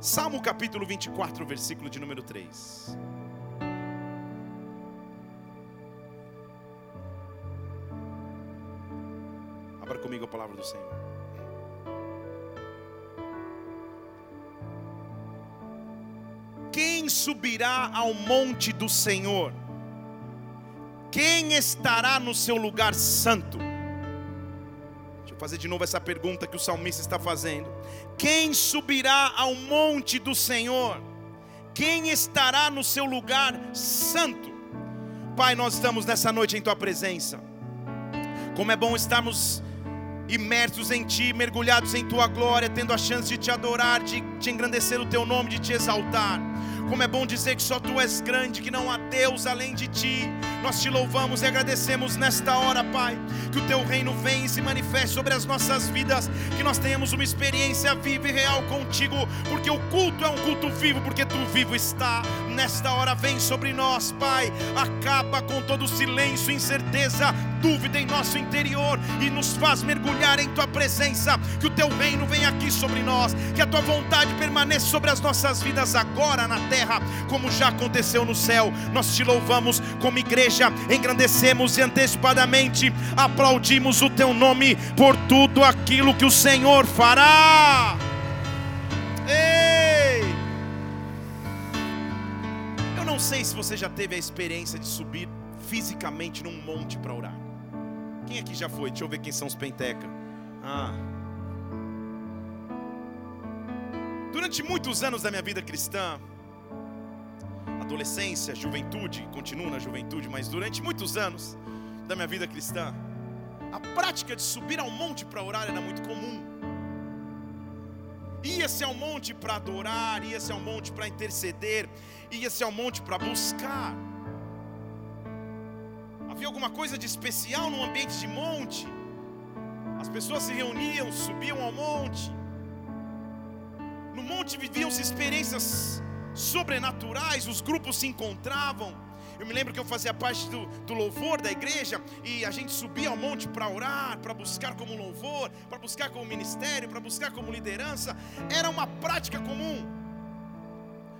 Salmo capítulo 24, versículo de número 3. Abra comigo a palavra do Senhor. Quem subirá ao monte do Senhor? Quem estará no seu lugar santo? Fazer de novo essa pergunta que o salmista está fazendo. Quem subirá ao monte do Senhor? Quem estará no seu lugar santo? Pai, nós estamos nessa noite em tua presença. Como é bom estarmos imersos em Ti, mergulhados em Tua glória, tendo a chance de Te adorar, de te engrandecer o Teu nome, de Te exaltar. Como é bom dizer que só Tu és grande, que não há Deus além de Ti. Nós te louvamos e agradecemos nesta hora, Pai, que o Teu reino venha e se manifeste sobre as nossas vidas, que nós tenhamos uma experiência viva e real contigo, porque o culto é um culto vivo, porque Tu vivo está. Nesta hora vem sobre nós, Pai, acaba com todo silêncio, incerteza, dúvida em nosso interior e nos faz mergulhar em Tua presença, que o Teu reino venha aqui sobre nós, que a Tua vontade permaneça sobre as nossas vidas agora na terra, como já aconteceu no céu. Nós te louvamos como igreja, engrandecemos antecipadamente aplaudimos o Teu nome por tudo aquilo que o Senhor fará. Ei! Eu não sei se você já teve a experiência de subir fisicamente num monte para orar. Quem aqui já foi? Deixa eu ver quem são os penteca. Ah. Durante muitos anos da minha vida cristã, adolescência, juventude, continuo na juventude, mas durante muitos anos da minha vida cristã, a prática de subir ao monte para orar era muito comum. Ia-se ao monte para adorar, ia-se ao monte para interceder, ia-se ao monte para buscar. Havia alguma coisa de especial no ambiente de monte. As pessoas se reuniam, subiam ao monte. No monte viviam-se experiências sobrenaturais, os grupos se encontravam. Eu me lembro que eu fazia parte do, do louvor da igreja e a gente subia ao monte para orar, para buscar como louvor, para buscar como ministério, para buscar como liderança. Era uma prática comum,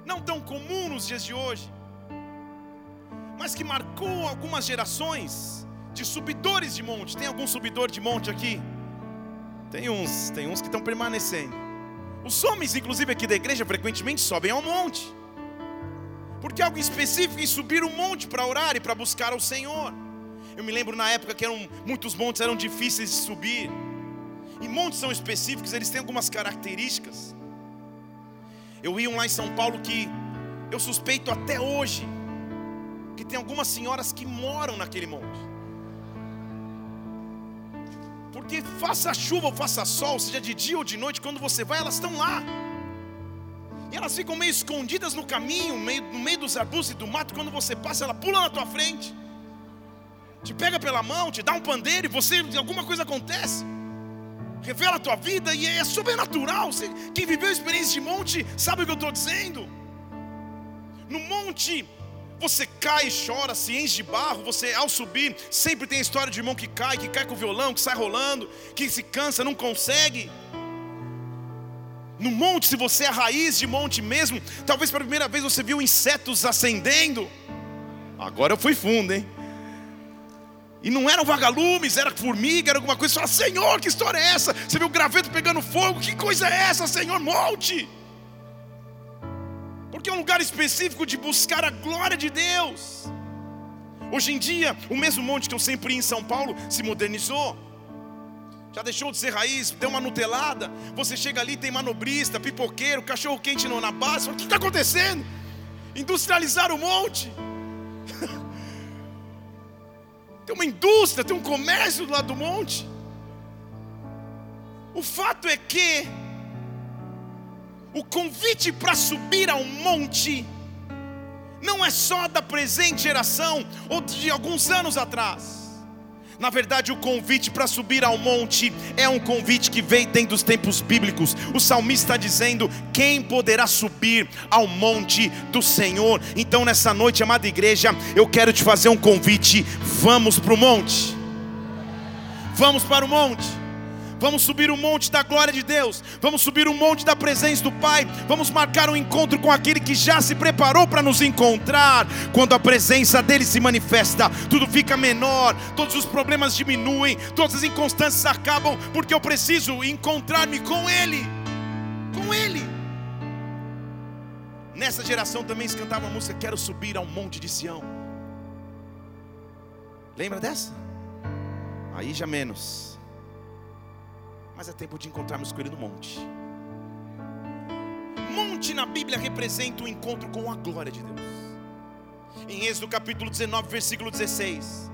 não tão comum nos dias de hoje, mas que marcou algumas gerações de subidores de monte. Tem algum subidor de monte aqui? Tem uns, tem uns que estão permanecendo. Os homens, inclusive aqui da igreja, frequentemente sobem ao monte. Porque algo específico em subir um monte para orar e para buscar ao Senhor. Eu me lembro na época que eram, muitos montes eram difíceis de subir. E montes são específicos, eles têm algumas características. Eu vi um lá em São Paulo que eu suspeito até hoje que tem algumas senhoras que moram naquele monte. Porque faça chuva ou faça sol, seja de dia ou de noite, quando você vai, elas estão lá. E elas ficam meio escondidas no caminho, meio, no meio dos arbustos e do mato. Quando você passa, ela pula na tua frente, te pega pela mão, te dá um pandeiro e você alguma coisa acontece. Revela a tua vida e é sobrenatural. Quem viveu a experiência de monte sabe o que eu estou dizendo. No monte você cai e chora, se enche de barro. Você, ao subir, sempre tem a história de irmão que cai, que cai com o violão, que sai rolando, que se cansa, não consegue. No monte, se você é a raiz de monte mesmo, talvez pela primeira vez você viu insetos acendendo. Agora eu fui fundo, hein? E não eram vagalumes, era formiga, era alguma coisa. Você fala, Senhor, que história é essa? Você viu o graveto pegando fogo? Que coisa é essa, Senhor? Monte! Porque é um lugar específico de buscar a glória de Deus. Hoje em dia, o mesmo monte que eu sempre ia em São Paulo se modernizou. Já deixou de ser raiz, deu uma nutelada. Você chega ali, tem manobrista, pipoqueiro, cachorro quente na base. O que está acontecendo? Industrializar o monte. tem uma indústria, tem um comércio do lado do monte. O fato é que o convite para subir ao monte não é só da presente geração ou de alguns anos atrás. Na verdade, o convite para subir ao monte é um convite que vem dentro dos tempos bíblicos. O salmista está dizendo: Quem poderá subir ao monte do Senhor? Então, nessa noite, amada igreja, eu quero te fazer um convite. Vamos para o monte. Vamos para o monte. Vamos subir o monte da glória de Deus. Vamos subir o monte da presença do Pai. Vamos marcar um encontro com aquele que já se preparou para nos encontrar. Quando a presença dele se manifesta, tudo fica menor, todos os problemas diminuem, todas as inconstâncias acabam, porque eu preciso encontrar-me com ele. Com ele. Nessa geração também se cantava a música Quero subir ao monte de Sião. Lembra dessa? Aí já menos mas é tempo de encontrarmos com Ele no monte. Monte na Bíblia representa o um encontro com a glória de Deus. Em Êxodo capítulo 19, versículo 16,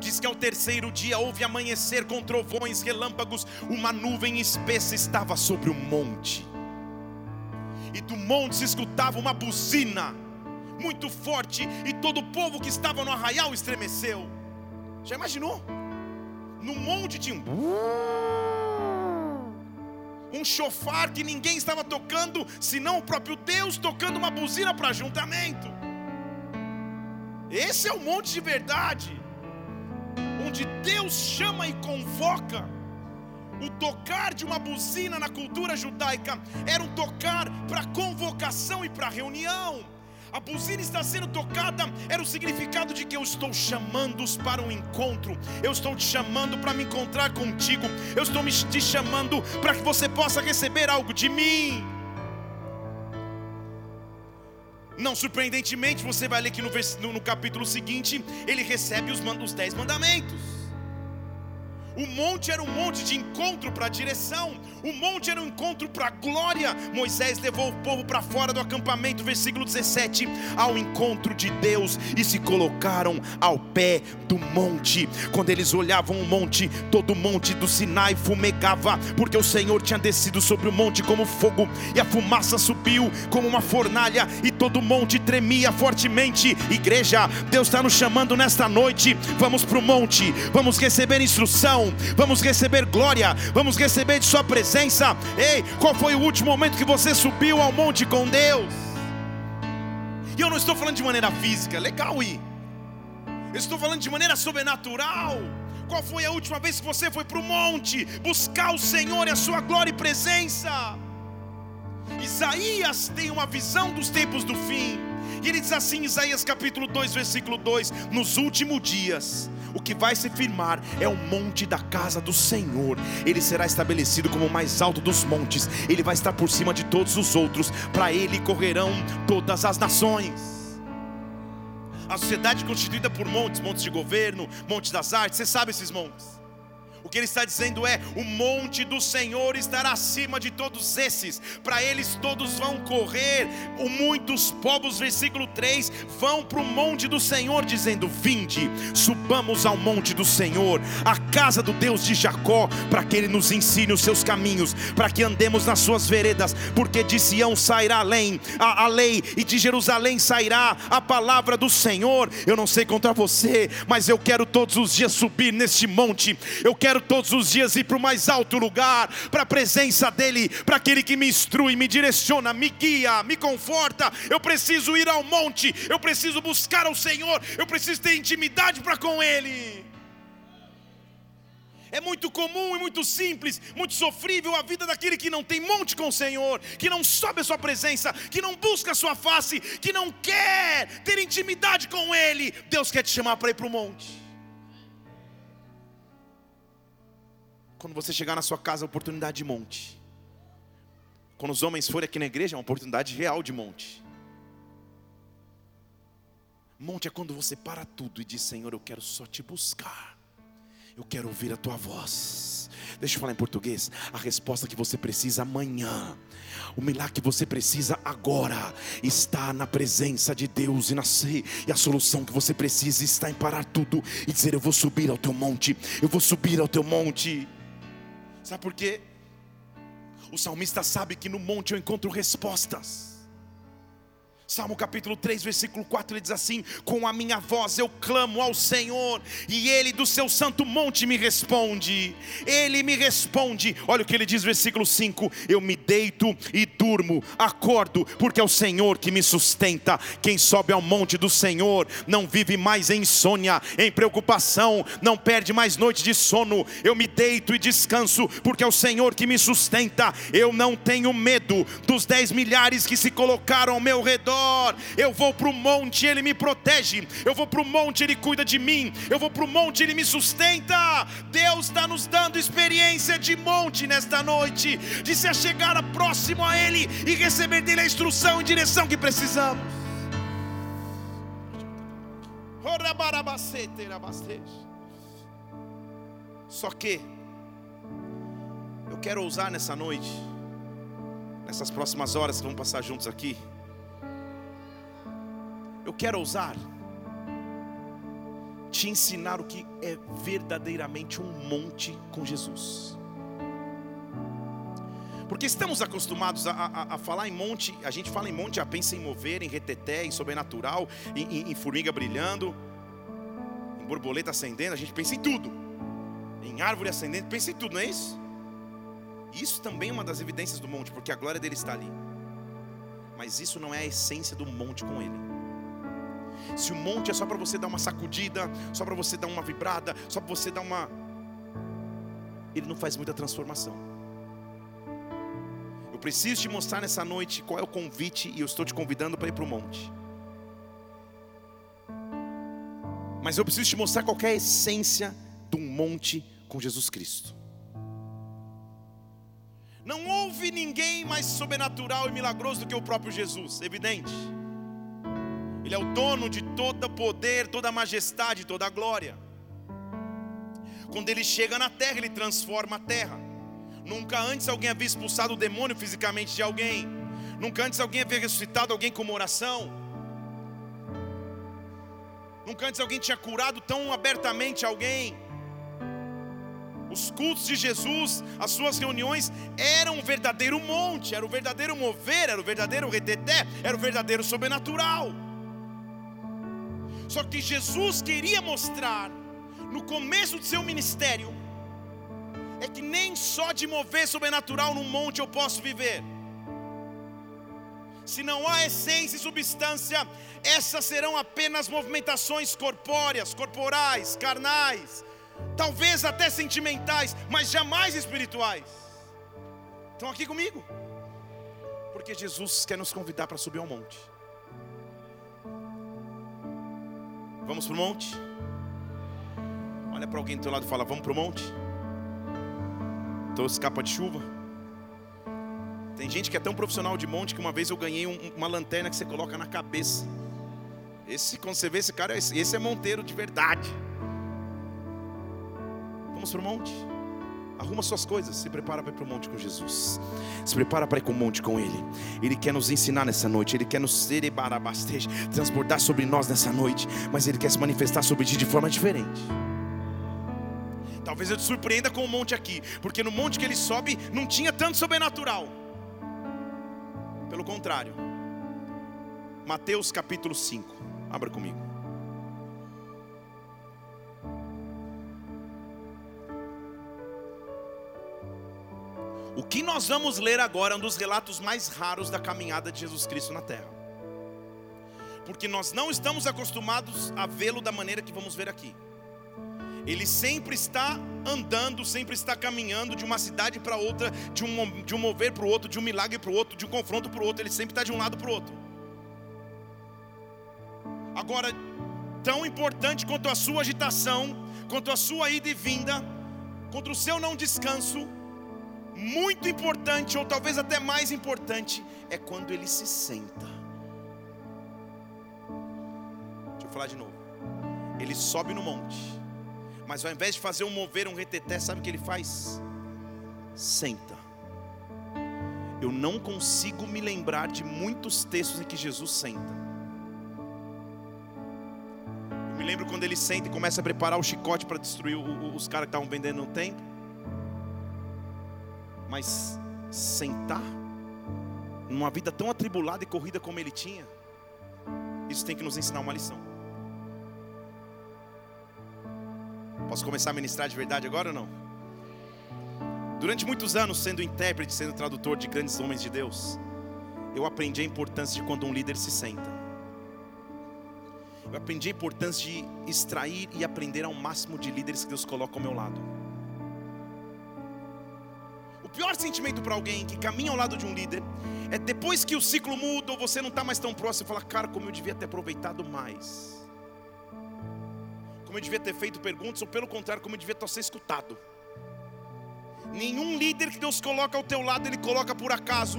diz que ao terceiro dia houve amanhecer com trovões, relâmpagos, uma nuvem espessa estava sobre o monte, e do monte se escutava uma buzina muito forte, e todo o povo que estava no arraial estremeceu. Já imaginou? No monte tinha um. Um chofar que ninguém estava tocando, senão o próprio Deus tocando uma buzina para ajuntamento. Esse é o monte de verdade, onde Deus chama e convoca. O tocar de uma buzina na cultura judaica era um tocar para convocação e para reunião. A buzina está sendo tocada, era o significado de que eu estou chamando-os para um encontro, eu estou te chamando para me encontrar contigo, eu estou te chamando para que você possa receber algo de mim. Não surpreendentemente, você vai ler que no, no, capítulo seguinte, ele recebe os, os dez mandamentos. O monte era um monte de encontro para a direção, o monte era um encontro para a glória. Moisés levou o povo para fora do acampamento, versículo 17, ao encontro de Deus e se colocaram ao pé do monte. Quando eles olhavam o monte, todo o monte do Sinai fumegava, porque o Senhor tinha descido sobre o monte como fogo, e a fumaça subiu como uma fornalha, e todo o monte tremia fortemente. Igreja, Deus está nos chamando nesta noite. Vamos para o monte, vamos receber instrução vamos receber glória, vamos receber de Sua presença. Ei, qual foi o último momento que você subiu ao monte com Deus? E eu não estou falando de maneira física, legal. Eu estou falando de maneira sobrenatural. Qual foi a última vez que você foi para o monte buscar o Senhor e a sua glória e presença? Isaías tem uma visão dos tempos do fim. E ele diz assim, Isaías capítulo 2, versículo 2: Nos últimos dias o que vai se firmar é o monte da casa do Senhor. Ele será estabelecido como o mais alto dos montes. Ele vai estar por cima de todos os outros. Para ele correrão todas as nações. A sociedade constituída por montes, montes de governo, montes das artes, você sabe esses montes. Que ele está dizendo é: o monte do Senhor estará acima de todos esses, para eles todos vão correr. O muitos povos, versículo 3, vão para o monte do Senhor, dizendo: Vinde, subamos ao monte do Senhor, a casa do Deus de Jacó, para que ele nos ensine os seus caminhos, para que andemos nas suas veredas, porque de Sião sairá além a, a lei, e de Jerusalém sairá a palavra do Senhor. Eu não sei contra você, mas eu quero todos os dias subir neste monte, eu quero todos os dias ir para o mais alto lugar, para a presença dEle, para aquele que me instrui, me direciona, me guia, me conforta. Eu preciso ir ao monte, eu preciso buscar ao Senhor, eu preciso ter intimidade para com Ele. É muito comum e muito simples, muito sofrível a vida daquele que não tem monte com o Senhor, que não sobe a sua presença, que não busca a sua face, que não quer ter intimidade com Ele. Deus quer te chamar para ir para o monte. Quando você chegar na sua casa, oportunidade de monte. Quando os homens forem aqui na igreja, é uma oportunidade real de monte. Monte é quando você para tudo e diz: Senhor, eu quero só te buscar. Eu quero ouvir a tua voz. Deixa eu falar em português. A resposta que você precisa amanhã, o milagre que você precisa agora, está na presença de Deus e nascer. E a solução que você precisa está em parar tudo e dizer: Eu vou subir ao teu monte. Eu vou subir ao teu monte. Sabe por quê? O salmista sabe que no monte eu encontro respostas. Salmo capítulo 3, versículo 4, ele diz assim: Com a minha voz eu clamo ao Senhor, e Ele do seu santo monte me responde. Ele me responde. Olha o que ele diz, versículo 5: Eu me deito e durmo, acordo, porque é o Senhor que me sustenta. Quem sobe ao monte do Senhor não vive mais em insônia, em preocupação, não perde mais noite de sono. Eu me deito e descanso, porque é o Senhor que me sustenta. Eu não tenho medo dos dez milhares que se colocaram ao meu redor Eu vou para o monte, Ele me protege. Eu vou para o monte, Ele cuida de mim. Eu vou para o monte, Ele me sustenta. Deus está nos dando experiência de monte nesta noite, de se chegar próximo a Ele e receber dele a instrução e direção que precisamos. Só que eu quero ousar nessa noite, nessas próximas horas que vamos passar juntos aqui eu quero ousar te ensinar o que é verdadeiramente um monte com Jesus. Porque estamos acostumados a, a, a, falar em monte, a gente fala em monte, já pensa em mover, em reteté, em sobrenatural, em, em, em formiga brilhando, em borboleta acendendo, a gente pensa em tudo. Em árvore acendendo, pensa em tudo, não é isso? Isso também é uma das evidências do monte, porque a glória dele está ali. Mas isso não é a essência do monte com ele. Se o monte é só para você dar uma sacudida, só para você dar uma vibrada, só para você dar uma. Ele não faz muita transformação. Eu preciso te mostrar nessa noite qual é o convite e eu estou te convidando para ir para o monte. Mas eu preciso te mostrar qual é a essência de um monte com Jesus Cristo. Não houve ninguém mais sobrenatural e milagroso do que o próprio Jesus, evidente. Ele é o dono de todo poder, toda majestade, toda glória. Quando ele chega na terra, ele transforma a terra. Nunca antes alguém havia expulsado o demônio fisicamente de alguém. Nunca antes alguém havia ressuscitado alguém com uma oração. Nunca antes alguém tinha curado tão abertamente alguém. Os cultos de Jesus, as suas reuniões eram um verdadeiro monte, era o verdadeiro mover, era o verdadeiro reteté, era o verdadeiro sobrenatural. Só que Jesus queria mostrar, no começo do seu ministério, é que nem só de mover sobrenatural no monte eu posso viver. Se não há essência e substância, essas serão apenas movimentações corpóreas, corporais, carnais, talvez até sentimentais, mas jamais espirituais. Estão aqui comigo? Porque Jesus quer nos convidar para subir ao monte. Vamos para o monte? Olha para alguém do teu lado e fala: Vamos para o monte? Trouxe capa de chuva. Tem gente que é tão profissional de monte que uma vez eu ganhei um, uma lanterna que você coloca na cabeça. Esse, quando você vê esse cara, esse, esse é monteiro de verdade. Vamos para o monte? Arruma suas coisas, se prepara para ir para o monte com Jesus. Se prepara para ir com o monte com Ele. Ele quer nos ensinar nessa noite. Ele quer nos cerebarabasteja, transbordar sobre nós nessa noite. Mas Ele quer se manifestar sobre ti de forma diferente. Talvez eu te surpreenda com o monte aqui, porque no monte que ele sobe não tinha tanto sobrenatural. Pelo contrário. Mateus capítulo 5. Abra comigo. O que nós vamos ler agora é um dos relatos mais raros da caminhada de Jesus Cristo na terra. Porque nós não estamos acostumados a vê-lo da maneira que vamos ver aqui. Ele sempre está andando, sempre está caminhando de uma cidade para outra, de um, de um mover para o outro, de um milagre para o outro, de um confronto para o outro. Ele sempre está de um lado para o outro. Agora, tão importante quanto a sua agitação, quanto a sua ida e vinda, quanto o seu não descanso, muito importante, ou talvez até mais importante, é quando ele se senta. Deixa eu falar de novo. Ele sobe no monte, mas ao invés de fazer um mover, um reteté, sabe o que ele faz? Senta. Eu não consigo me lembrar de muitos textos em que Jesus senta. Eu me lembro quando ele senta e começa a preparar o chicote para destruir os caras que estavam vendendo no templo. Mas sentar numa vida tão atribulada e corrida como ele tinha, isso tem que nos ensinar uma lição. Posso começar a ministrar de verdade agora ou não? Durante muitos anos, sendo intérprete, sendo tradutor de grandes homens de Deus, eu aprendi a importância de quando um líder se senta. Eu aprendi a importância de extrair e aprender ao máximo de líderes que Deus coloca ao meu lado. Pior sentimento para alguém que caminha ao lado de um líder é depois que o ciclo muda ou você não está mais tão próximo, você fala, cara, como eu devia ter aproveitado mais. Como eu devia ter feito perguntas, ou pelo contrário, como eu devia ter sido escutado. Nenhum líder que Deus coloca ao teu lado, Ele coloca por acaso.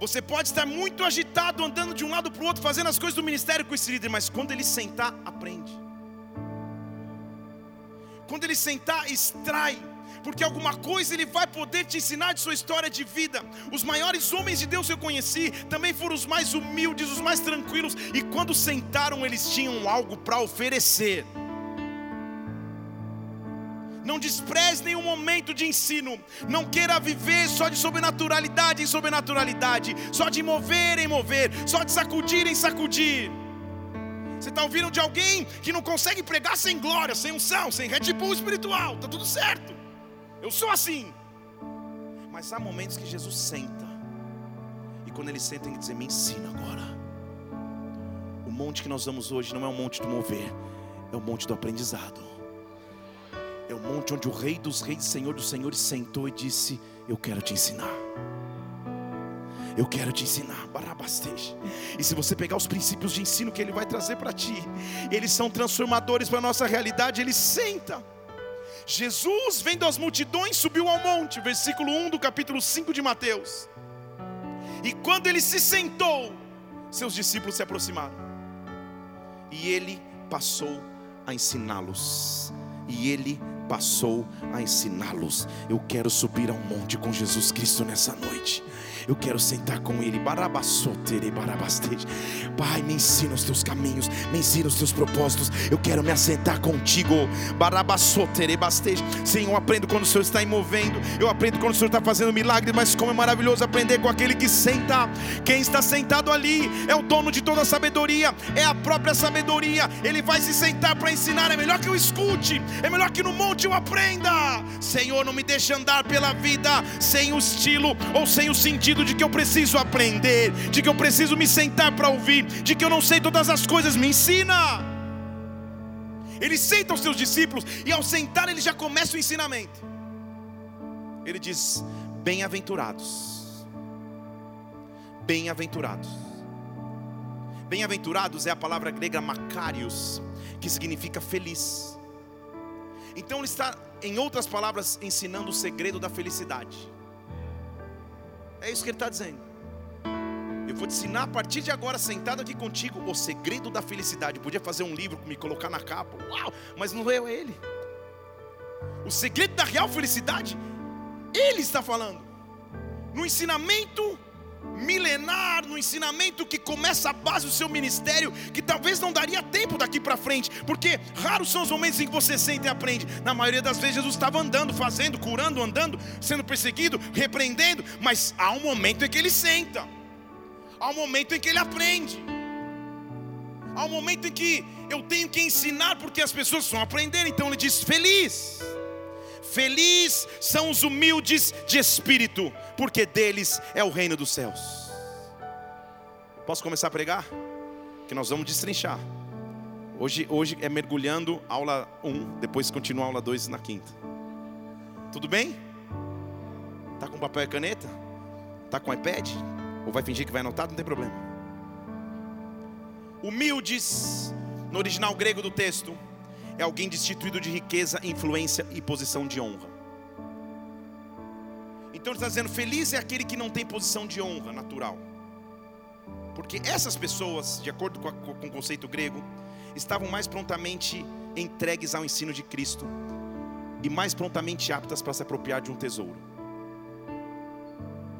Você pode estar muito agitado, andando de um lado para o outro, fazendo as coisas do ministério com esse líder, mas quando ele sentar, aprende. Quando ele sentar, extrai, porque alguma coisa ele vai poder te ensinar de sua história de vida. Os maiores homens de Deus que eu conheci também foram os mais humildes, os mais tranquilos, e quando sentaram, eles tinham algo para oferecer. Não despreze nenhum momento de ensino. Não queira viver só de sobrenaturalidade em sobrenaturalidade, só de mover em mover, só de sacudir em sacudir. Você está ouvindo de alguém que não consegue pregar sem glória, sem unção, sem Red Bull espiritual. Está tudo certo. Eu sou assim. Mas há momentos que Jesus senta. E quando ele senta, ele diz: Me ensina agora. O monte que nós vamos hoje não é um monte do mover, é o monte do aprendizado. É o monte onde o Rei dos Reis, Senhor dos Senhores, sentou e disse: Eu quero te ensinar. Eu quero te ensinar, Barabasteja. E se você pegar os princípios de ensino que Ele vai trazer para ti, eles são transformadores para a nossa realidade. Ele senta. Jesus, vendo as multidões, subiu ao monte, versículo 1 do capítulo 5 de Mateus. E quando ele se sentou, seus discípulos se aproximaram. E ele passou a ensiná-los. E ele passou a ensiná-los. Eu quero subir ao monte com Jesus Cristo nessa noite. Eu quero sentar com Ele. Pai, me ensina os teus caminhos, me ensina os teus propósitos. Eu quero me assentar contigo. Senhor, eu aprendo quando o Senhor está movendo. Eu aprendo quando o Senhor está fazendo milagre. Mas como é maravilhoso aprender com aquele que senta. Quem está sentado ali é o dono de toda a sabedoria, é a própria sabedoria. Ele vai se sentar para ensinar. É melhor que eu escute, é melhor que no monte eu aprenda. Senhor, não me deixe andar pela vida sem o estilo ou sem o sentido sentido de que eu preciso aprender, de que eu preciso me sentar para ouvir, de que eu não sei todas as coisas, me ensina. Ele senta os seus discípulos e ao sentar ele já começa o ensinamento. Ele diz: Bem-aventurados. Bem-aventurados. Bem-aventurados é a palavra grega makarios, que significa feliz. Então ele está, em outras palavras, ensinando o segredo da felicidade. É isso que ele está dizendo. Eu vou te ensinar a partir de agora, sentado aqui contigo, o segredo da felicidade. Eu podia fazer um livro, me colocar na capa, uau, mas não é ele. O segredo da real felicidade, ele está falando. No ensinamento milenar, no ensinamento que começa a base do seu ministério, que talvez não daria tempo daqui para frente, porque raros são os momentos em que você sente e aprende. Na maioria das vezes Jesus estava andando, fazendo, curando, andando, sendo perseguido, repreendendo, mas há um momento em que ele senta. Há um momento em que ele aprende. Há um momento em que eu tenho que ensinar porque as pessoas vão aprender, então ele diz: "Feliz Feliz são os humildes de espírito, porque deles é o reino dos céus. Posso começar a pregar? Que nós vamos destrinchar. Hoje, hoje é mergulhando aula 1, depois continua aula 2 na quinta. Tudo bem? Tá com papel e caneta? Tá com iPad? Ou vai fingir que vai anotar? Não tem problema. Humildes, no original grego do texto, é alguém destituído de riqueza, influência e posição de honra. Então ele está dizendo: feliz é aquele que não tem posição de honra natural. Porque essas pessoas, de acordo com, a, com o conceito grego, estavam mais prontamente entregues ao ensino de Cristo e mais prontamente aptas para se apropriar de um tesouro.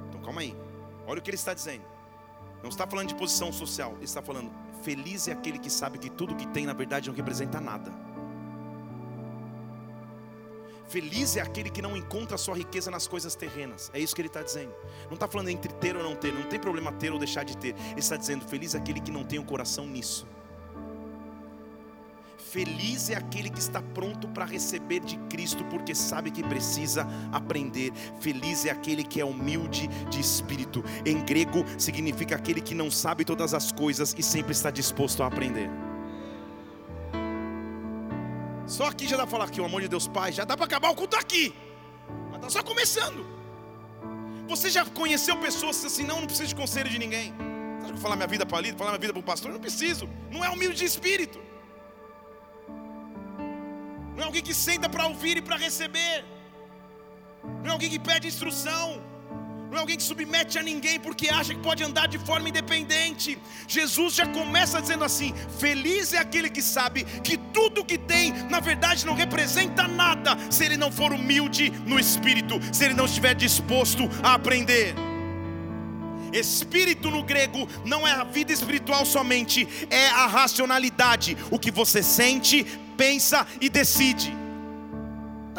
Então calma aí, olha o que ele está dizendo. Não está falando de posição social, ele está falando: feliz é aquele que sabe que tudo que tem na verdade não representa nada. Feliz é aquele que não encontra sua riqueza nas coisas terrenas. É isso que ele está dizendo. Não está falando entre ter ou não ter. Não tem problema ter ou deixar de ter. Ele está dizendo: feliz é aquele que não tem o coração nisso. Feliz é aquele que está pronto para receber de Cristo, porque sabe que precisa aprender. Feliz é aquele que é humilde de espírito. Em grego, significa aquele que não sabe todas as coisas e sempre está disposto a aprender. Só aqui já dá para falar que o amor de Deus Pai, já dá para acabar o culto aqui. Mas está só começando. Você já conheceu pessoas assim, não, não preciso de conselho de ninguém. Você acha que falar minha vida para ali, falar minha vida para o pastor? Não preciso. Não é humilde de espírito. Não é alguém que senta para ouvir e para receber. Não é alguém que pede instrução não é alguém que submete a ninguém porque acha que pode andar de forma independente. Jesus já começa dizendo assim: Feliz é aquele que sabe que tudo que tem, na verdade, não representa nada se ele não for humilde no espírito, se ele não estiver disposto a aprender. Espírito no grego não é a vida espiritual somente, é a racionalidade, o que você sente, pensa e decide.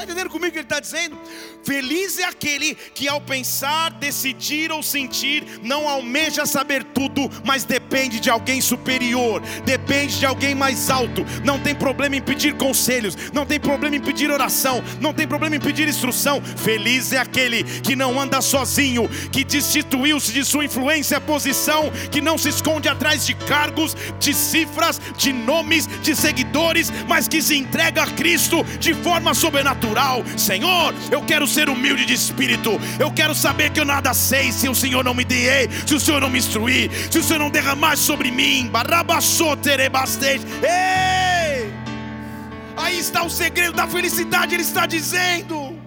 Está entendendo comigo o que ele está dizendo? Feliz é aquele que, ao pensar, decidir ou sentir, não almeja saber tudo, mas depende de alguém superior, depende de alguém mais alto. Não tem problema em pedir conselhos, não tem problema em pedir oração, não tem problema em pedir instrução. Feliz é aquele que não anda sozinho, que destituiu-se de sua influência posição, que não se esconde atrás de cargos, de cifras, de nomes, de seguidores, mas que se entrega a Cristo de forma sobrenatural. Senhor, eu quero ser humilde de espírito. Eu quero saber que eu nada sei se o Senhor não me dei, se o Senhor não me instruir, se o Senhor não derramar sobre mim. Ei! Aí está o segredo da felicidade, ele está dizendo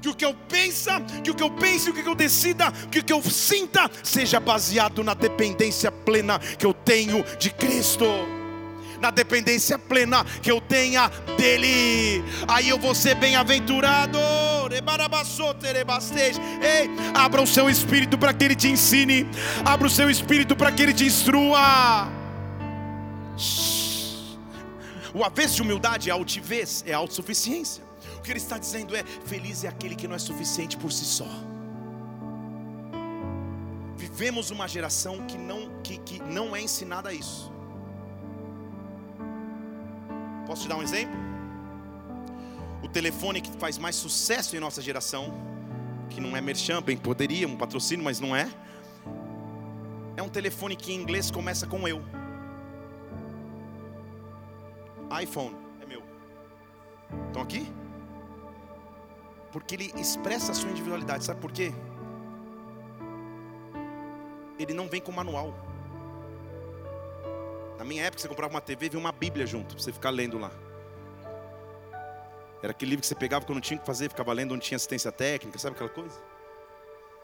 que o que eu pensa, que o que eu pense, o que eu decida, que o que eu sinta seja baseado na dependência plena que eu tenho de Cristo na dependência plena que eu tenha dele. Aí eu vou ser bem-aventurado. Ei, abra o seu espírito para que ele te ensine, abra o seu espírito para que ele te instrua. O avesso de humildade é altivez, é autossuficiência. O que ele está dizendo é: feliz é aquele que não é suficiente por si só. Vivemos uma geração que não, que, que não é ensinada a isso. Posso te dar um exemplo? O telefone que faz mais sucesso em nossa geração, que não é merchan, bem poderia, um patrocínio, mas não é. É um telefone que em inglês começa com eu. iPhone é meu. Estão aqui? Porque ele expressa a sua individualidade, sabe por quê? Ele não vem com manual. Na minha época, você comprava uma TV e vinha uma Bíblia junto, para você ficar lendo lá. Era aquele livro que você pegava quando tinha que fazer, ficava lendo onde tinha assistência técnica, sabe aquela coisa?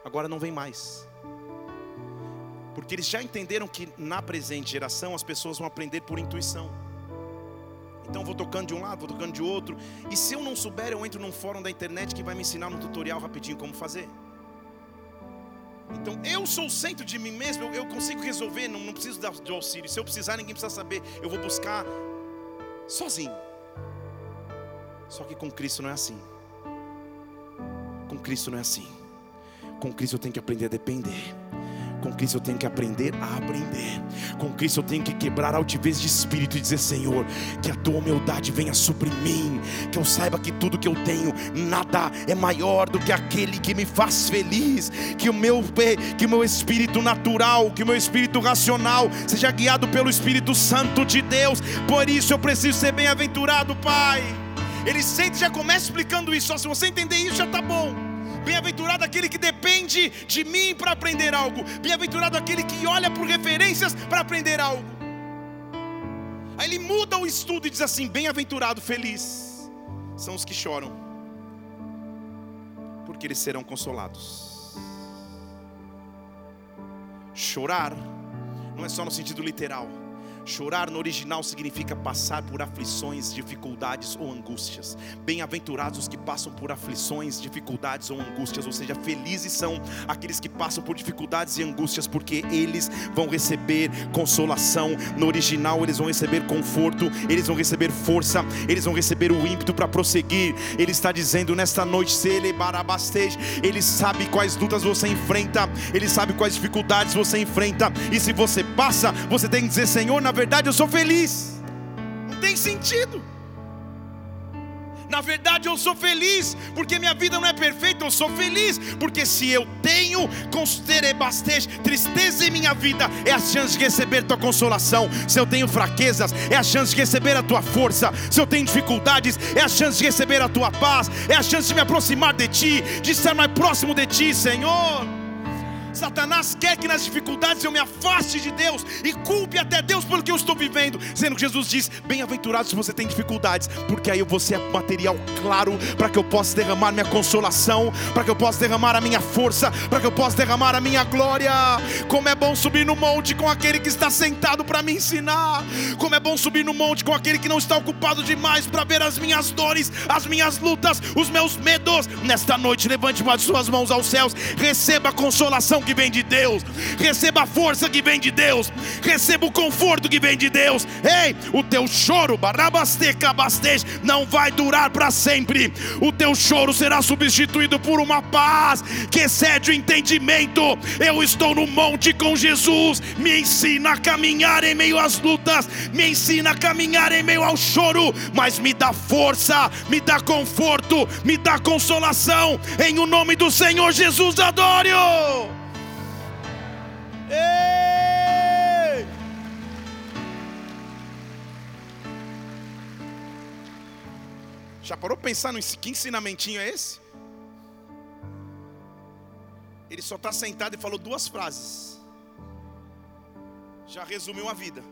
Agora não vem mais. Porque eles já entenderam que na presente geração as pessoas vão aprender por intuição. Então vou tocando de um lado, vou tocando de outro. E se eu não souber, eu entro num fórum da internet que vai me ensinar um tutorial rapidinho como fazer. Então eu sou o centro de mim mesmo, eu, consigo resolver, não, não preciso de auxílio. Se eu precisar, ninguém precisa saber. Eu vou buscar sozinho. Só que com Cristo não é assim. Com Cristo não é assim. Com Cristo eu tenho que aprender a depender. Com Cristo eu tenho que aprender a aprender. Com Cristo eu tenho que quebrar a altivez de espírito e dizer: Senhor, que a tua humildade venha sobre mim. Que eu saiba que tudo que eu tenho, nada é maior do que aquele que me faz feliz. Que o meu, que o meu espírito natural, que o meu espírito racional seja guiado pelo Espírito Santo de Deus. Por isso eu preciso ser bem-aventurado, Pai. Ele sempre já começa explicando isso. Só se você entender isso, já está bom. Bem-aventurado aquele que depende de mim para aprender algo. Bem-aventurado aquele que olha por referências para aprender algo. Aí ele muda o estudo e diz assim: Bem-aventurado, feliz são os que choram, porque eles serão consolados. Chorar não é só no sentido literal. Chorar no original significa passar por aflições, dificuldades ou angústias. Bem-aventurados os que passam por aflições, dificuldades ou angústias, ou seja, felizes são aqueles que passam por dificuldades e angústias, porque eles vão receber consolação. No original, eles vão receber conforto, eles vão receber força, eles vão receber o ímpeto para prosseguir. Ele está dizendo nesta noite, ele sabe quais lutas você enfrenta, ele sabe quais dificuldades você enfrenta, e se você passa, você tem que dizer, Senhor, na verdade eu sou feliz. Não tem sentido. Na verdade eu sou feliz, porque minha vida não é perfeita, eu sou feliz, porque se eu tenho tristeza em minha vida, é a chance de receber tua consolação. Se eu tenho fraquezas, é a chance de receber a tua força. Se eu tenho dificuldades, é a chance de receber a tua paz, é a chance de me aproximar de ti, de estar mais próximo de ti, Senhor. Satanás quer que nas dificuldades eu me afaste de Deus e culpe até Deus pelo que eu estou vivendo, sendo que Jesus diz: Bem-aventurado se você tem dificuldades, porque aí você é material claro para que eu possa derramar minha consolação, para que eu possa derramar a minha força, para que eu possa derramar a minha glória. Como é bom subir no monte com aquele que está sentado para me ensinar, como é bom subir no monte com aquele que não está ocupado demais para ver as minhas dores, as minhas lutas, os meus medos. Nesta noite, levante uma de suas mãos aos céus, receba a consolação que vem de Deus, receba a força que vem de Deus, receba o conforto que vem de Deus. Ei, o teu choro, não vai durar para sempre. O teu choro será substituído por uma paz que excede o entendimento. Eu estou no monte com Jesus, me ensina a caminhar em meio às lutas, me ensina a caminhar em meio ao choro, mas me dá força, me dá conforto, me dá consolação. Em o nome do Senhor Jesus, adoro. Ei! Já parou para pensar no que ensinamentinho é esse? Ele só está sentado e falou duas frases. Já resumiu a vida.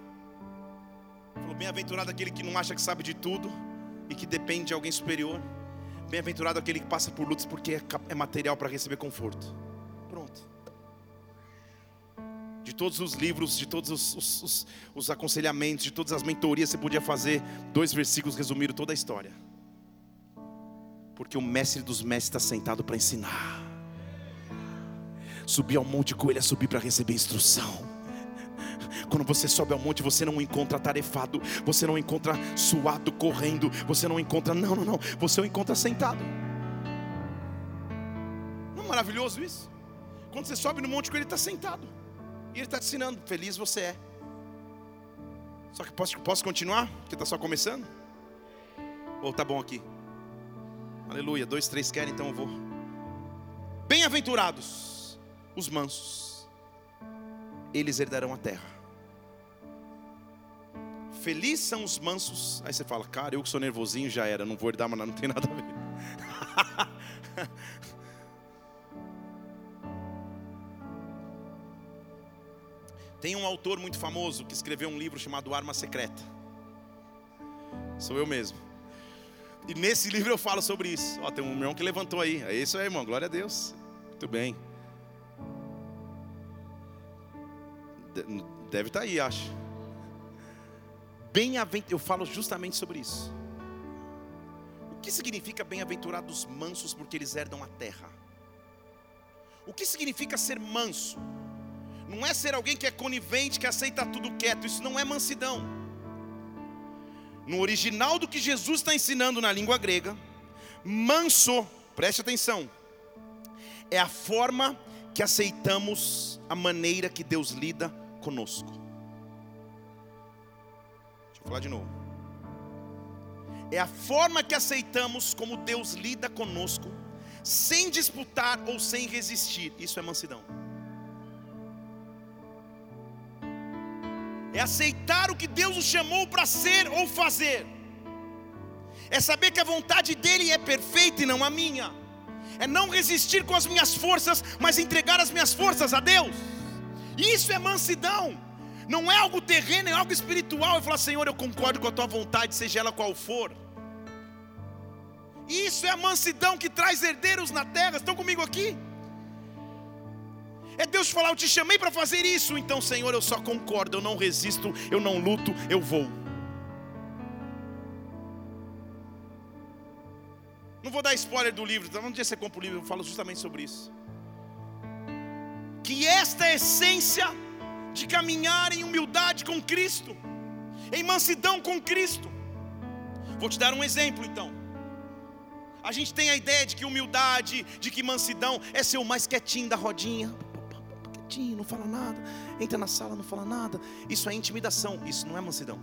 Falou: Bem-aventurado aquele que não acha que sabe de tudo e que depende de alguém superior. Bem-aventurado aquele que passa por lutas porque é, é material para receber conforto. De todos os livros, de todos os, os, os, os, aconselhamentos, de todas as mentorias, você podia fazer dois versículos resumiram toda a história. Porque o mestre dos mestres está sentado para ensinar. Subir ao monte com ele é subir para receber instrução. Quando você sobe ao monte, você não encontra tarefado, você não encontra suado, correndo, você não encontra, não, não, não, você o encontra sentado. Não é maravilhoso isso? Quando você sobe no monte com ele, está sentado. E ele está te ensinando, feliz você é. Só que posso, posso continuar? Porque está só começando? Ou tá bom aqui? Aleluia. Dois, três querem, então eu vou. Bem-aventurados os mansos, eles herdarão a terra. Felizes são os mansos. Aí você fala, cara, eu que sou nervosinho já era, não vou herdar, mas não tem nada a Tem um autor muito famoso que escreveu um livro chamado Arma Secreta. Sou eu mesmo. E nesse livro eu falo sobre isso. Ó, tem um irmão que levantou aí. É isso aí, irmão. Glória a Deus. Muito bem. Deve estar tá aí, acho. Bem-aventurado, eu falo justamente sobre isso. O que significa bem-aventurados mansos porque eles herdam a terra? O que significa ser manso? Não é ser alguém que é conivente, que aceita tudo quieto. Isso não é mansidão. No original do que Jesus está ensinando na língua grega, manso, preste atenção, é a forma que aceitamos a maneira que Deus lida conosco. Deixa eu falar de novo. É a forma que aceitamos como Deus lida conosco, sem disputar ou sem resistir. Isso é mansidão. É aceitar o que Deus nos chamou para ser ou fazer, é saber que a vontade dEle é perfeita e não a minha, é não resistir com as minhas forças, mas entregar as minhas forças a Deus. Isso é mansidão, não é algo terreno, é algo espiritual. Eu falar, Senhor, eu concordo com a tua vontade, seja ela qual for. Isso é a mansidão que traz herdeiros na terra. Estão comigo aqui? É Deus falar: Eu te chamei para fazer isso. Então, Senhor, eu só concordo, eu não resisto, eu não luto, eu vou. Não vou dar spoiler do livro, então um dia você compra o livro, eu falo justamente sobre isso. Que esta é a essência de caminhar em humildade com Cristo, em mansidão com Cristo. Vou te dar um exemplo então. A gente tem a ideia de que humildade, de que mansidão é ser o mais quietinho da rodinha quietinho, não fala nada, entra na sala, não fala nada. Isso é intimidação, isso não é mansidão.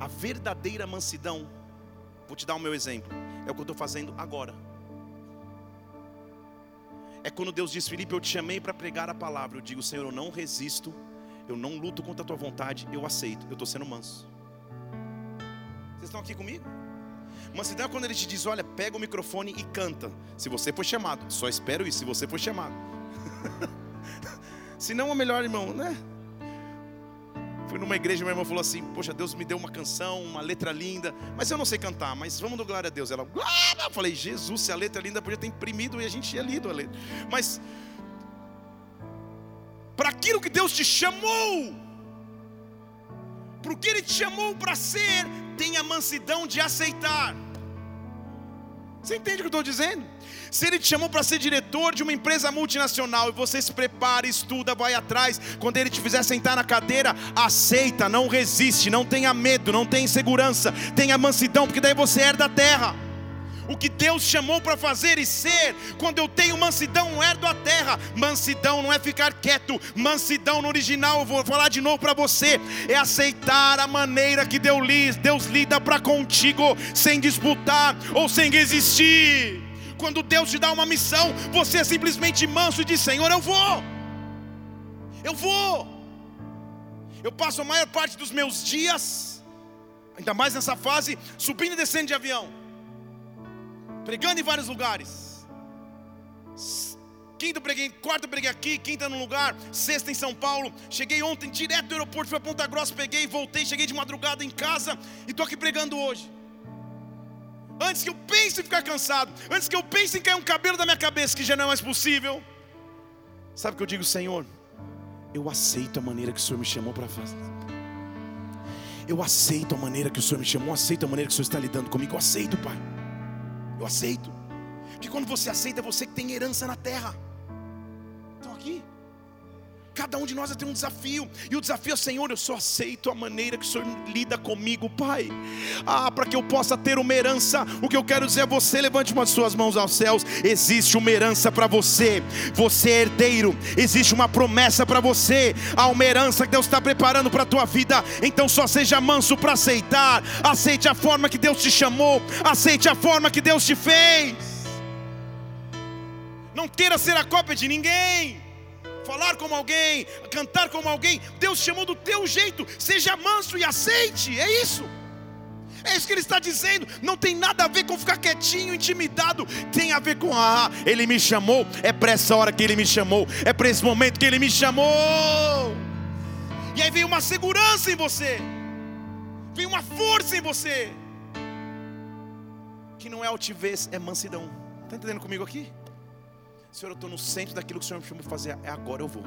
A verdadeira mansidão, vou te dar o meu exemplo, é o que eu estou fazendo agora. É quando Deus diz, Felipe, eu te chamei para pregar a palavra. Eu digo, Senhor, eu não resisto, eu não luto contra a tua vontade, eu aceito, eu estou sendo manso. Vocês estão aqui comigo? Mansidão é quando ele te diz: Olha, pega o microfone e canta. Se você for chamado, só espero isso, se você for chamado. Se não, é melhor, irmão, né? Fui numa igreja, minha irmã falou assim: Poxa, Deus me deu uma canção, uma letra linda, mas eu não sei cantar, mas vamos do glória a Deus. Ela, glória! Eu falei: Jesus, se a letra é linda, podia ter imprimido e a gente tinha lido a letra. Mas, para aquilo que Deus te chamou, para o que Ele te chamou para ser, tenha mansidão de aceitar. Você entende o que eu estou dizendo? Se ele te chamou para ser diretor de uma empresa multinacional e você se prepara, estuda, vai atrás, quando ele te fizer sentar na cadeira, aceita, não resiste, não tenha medo, não tenha insegurança, tenha mansidão, porque daí você herda a terra. O que Deus chamou para fazer e ser, quando eu tenho mansidão, herdo a terra. Mansidão não é ficar quieto, mansidão no original, eu vou falar de novo para você, é aceitar a maneira que Deus, Deus lida para contigo, sem disputar ou sem resistir. Quando Deus te dá uma missão, você é simplesmente manso e diz: Senhor, eu vou. Eu vou. Eu passo a maior parte dos meus dias, ainda mais nessa fase, subindo e descendo de avião, pregando em vários lugares. Quinto preguei, quarto preguei aqui, quinta no lugar, sexta em São Paulo. Cheguei ontem direto do aeroporto, fui a Ponta Grossa, peguei, voltei, cheguei de madrugada em casa e estou aqui pregando hoje antes que eu pense em ficar cansado, antes que eu pense em cair um cabelo da minha cabeça, que já não é mais possível. Sabe o que eu digo, Senhor? Eu aceito a maneira que o Senhor me chamou para fazer. Eu aceito a maneira que o Senhor me chamou, aceito a maneira que o Senhor está lidando comigo. Eu aceito, Pai. Eu aceito. Porque quando você aceita, é você que tem herança na terra. Estão aqui? Cada um de nós tem um desafio, e o desafio é: Senhor, eu só aceito a maneira que o Senhor lida comigo, Pai. Ah, para que eu possa ter uma herança, o que eu quero dizer é: você levante uma de suas mãos aos céus. Existe uma herança para você, você é herdeiro, existe uma promessa para você, há uma herança que Deus está preparando para a tua vida. Então só seja manso para aceitar, aceite a forma que Deus te chamou, aceite a forma que Deus te fez. Não queira ser a cópia de ninguém falar como alguém, cantar como alguém. Deus chamou do teu jeito. Seja manso e aceite. É isso. É isso que ele está dizendo. Não tem nada a ver com ficar quietinho, intimidado. Tem a ver com ah, ele me chamou. É para essa hora que ele me chamou. É para esse momento que ele me chamou. E aí vem uma segurança em você. Vem uma força em você. Que não é altivez, é mansidão. Está entendendo comigo aqui? Senhor, eu estou no centro daquilo que o Senhor me chamou para fazer, é agora eu vou.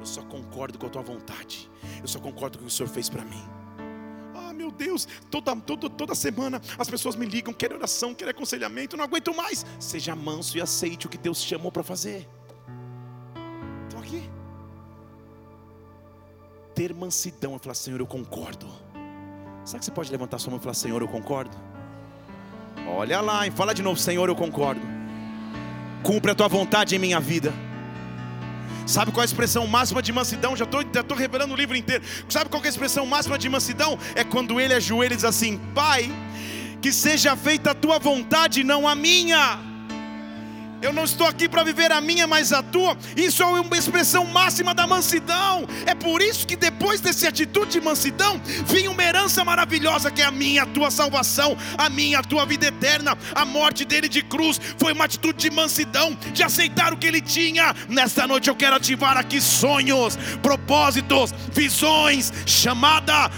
Eu só concordo com a tua vontade, eu só concordo com o que o Senhor fez para mim. Ah, meu Deus, toda, toda, toda semana as pessoas me ligam, querem oração, querem aconselhamento, não aguento mais. Seja manso e aceite o que Deus chamou para fazer. Estou aqui. Ter mansidão e falar, Senhor, eu concordo. Sabe que você pode levantar sua mão e falar, Senhor, eu concordo? Olha lá, e fala de novo, Senhor, eu concordo cumpre a tua vontade em minha vida. Sabe qual é a expressão máxima de mansidão? Já estou já tô revelando o livro inteiro. Sabe qual é a expressão máxima de mansidão? É quando ele ajoelha e diz assim: Pai, que seja feita a tua vontade, não a minha. Eu não estou aqui para viver a minha, mas a tua. Isso é uma expressão máxima da mansidão. É por isso que depois dessa atitude de mansidão, vinha uma herança maravilhosa que é a minha, a tua salvação, a minha, a tua vida eterna. A morte dele de cruz foi uma atitude de mansidão, de aceitar o que ele tinha. Nesta noite eu quero ativar aqui sonhos, propósitos, visões, chamada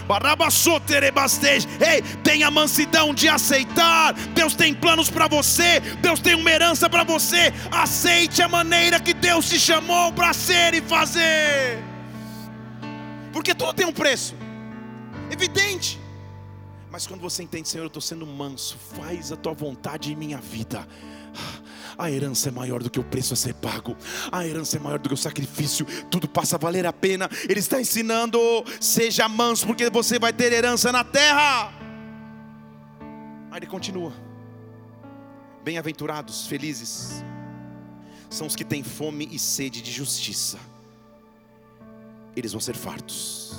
Ei, tenha mansidão de aceitar. Deus tem planos para você, Deus tem uma herança para você você aceite a maneira que Deus te chamou para ser e fazer. Porque tudo tem um preço, evidente. Mas quando você entende, Senhor, eu estou sendo manso, faz a tua vontade em minha vida. A herança é maior do que o preço a ser pago. A herança é maior do que o sacrifício. Tudo passa a valer a pena. Ele está ensinando: seja manso, porque você vai ter herança na terra. Aí ele continua: Bem-aventurados, felizes, são os que têm fome e sede de justiça. Eles vão ser fartos.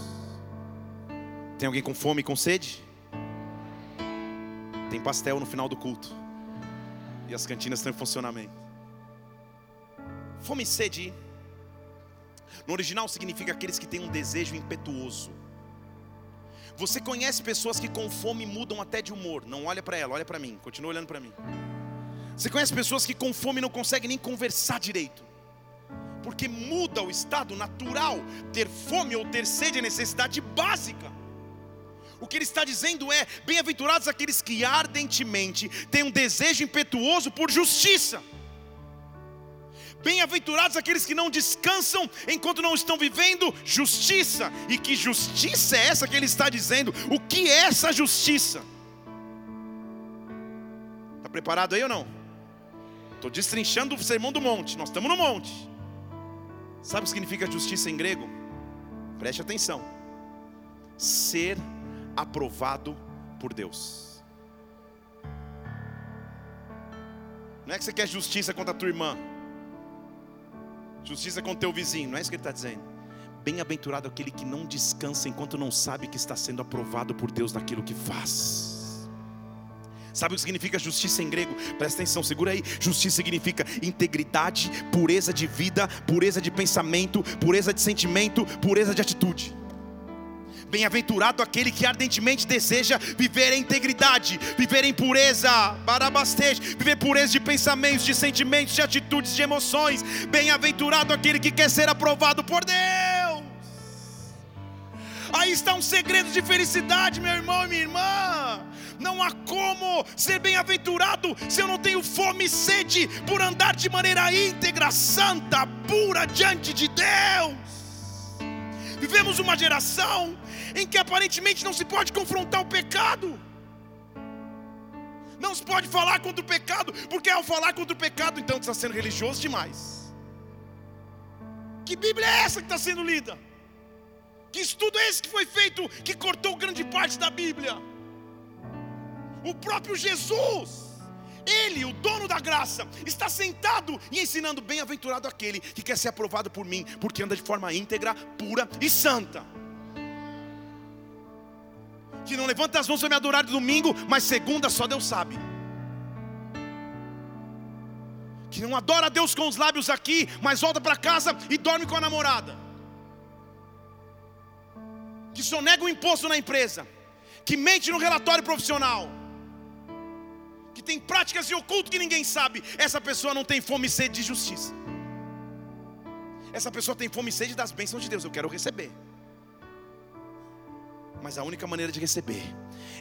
Tem alguém com fome e com sede? Tem pastel no final do culto. E as cantinas estão em funcionamento. Fome e sede. No original significa aqueles que têm um desejo impetuoso. Você conhece pessoas que com fome mudam até de humor. Não olha para ela, olha para mim. Continua olhando para mim. Você conhece pessoas que com fome não conseguem nem conversar direito. Porque muda o estado natural. Ter fome ou ter sede é necessidade básica. O que ele está dizendo é: bem-aventurados aqueles que ardentemente têm um desejo impetuoso por justiça. Bem-aventurados aqueles que não descansam enquanto não estão vivendo justiça. E que justiça é essa que ele está dizendo? O que é essa justiça? Está preparado aí ou não? Estou destrinchando o sermão do monte. Nós estamos no monte. Sabe o que significa justiça em grego? Preste atenção. Ser aprovado por Deus. Não é que você quer justiça contra a tua irmã, justiça contra o teu vizinho, não é isso que ele está dizendo. Bem-aventurado aquele que não descansa enquanto não sabe que está sendo aprovado por Deus naquilo que faz. Sabe o que significa justiça em grego? Presta atenção, segura aí. Justiça significa integridade, pureza de vida, pureza de pensamento, pureza de sentimento, pureza de atitude. Bem-aventurado aquele que ardentemente deseja viver em integridade, viver em pureza, barabastej, viver pureza de pensamentos, de sentimentos, de atitudes, de emoções. Bem-aventurado aquele que quer ser aprovado por Deus. Aí está um segredo de felicidade, meu irmão e minha irmã. Não há como ser bem-aventurado se eu não tenho fome e sede por andar de maneira íntegra, santa, pura diante de Deus. Vivemos uma geração em que aparentemente não se pode confrontar o pecado. Não se pode falar contra o pecado, porque ao falar contra o pecado, então está sendo religioso demais. Que Bíblia é essa que está sendo lida? Que estudo é esse que foi feito que cortou grande parte da Bíblia? O próprio Jesus, Ele, o dono da graça, está sentado e ensinando: bem-aventurado aquele que quer ser aprovado por mim, porque anda de forma íntegra, pura e santa que não levanta as mãos para me adorar de domingo, mas segunda só Deus sabe. Que não adora Deus com os lábios aqui, mas volta para casa e dorme com a namorada. Que só nega o imposto na empresa, que mente no relatório profissional, que tem práticas de oculto que ninguém sabe. Essa pessoa não tem fome e sede de justiça. Essa pessoa tem fome e sede das bênçãos de Deus. Eu quero receber. Mas a única maneira de receber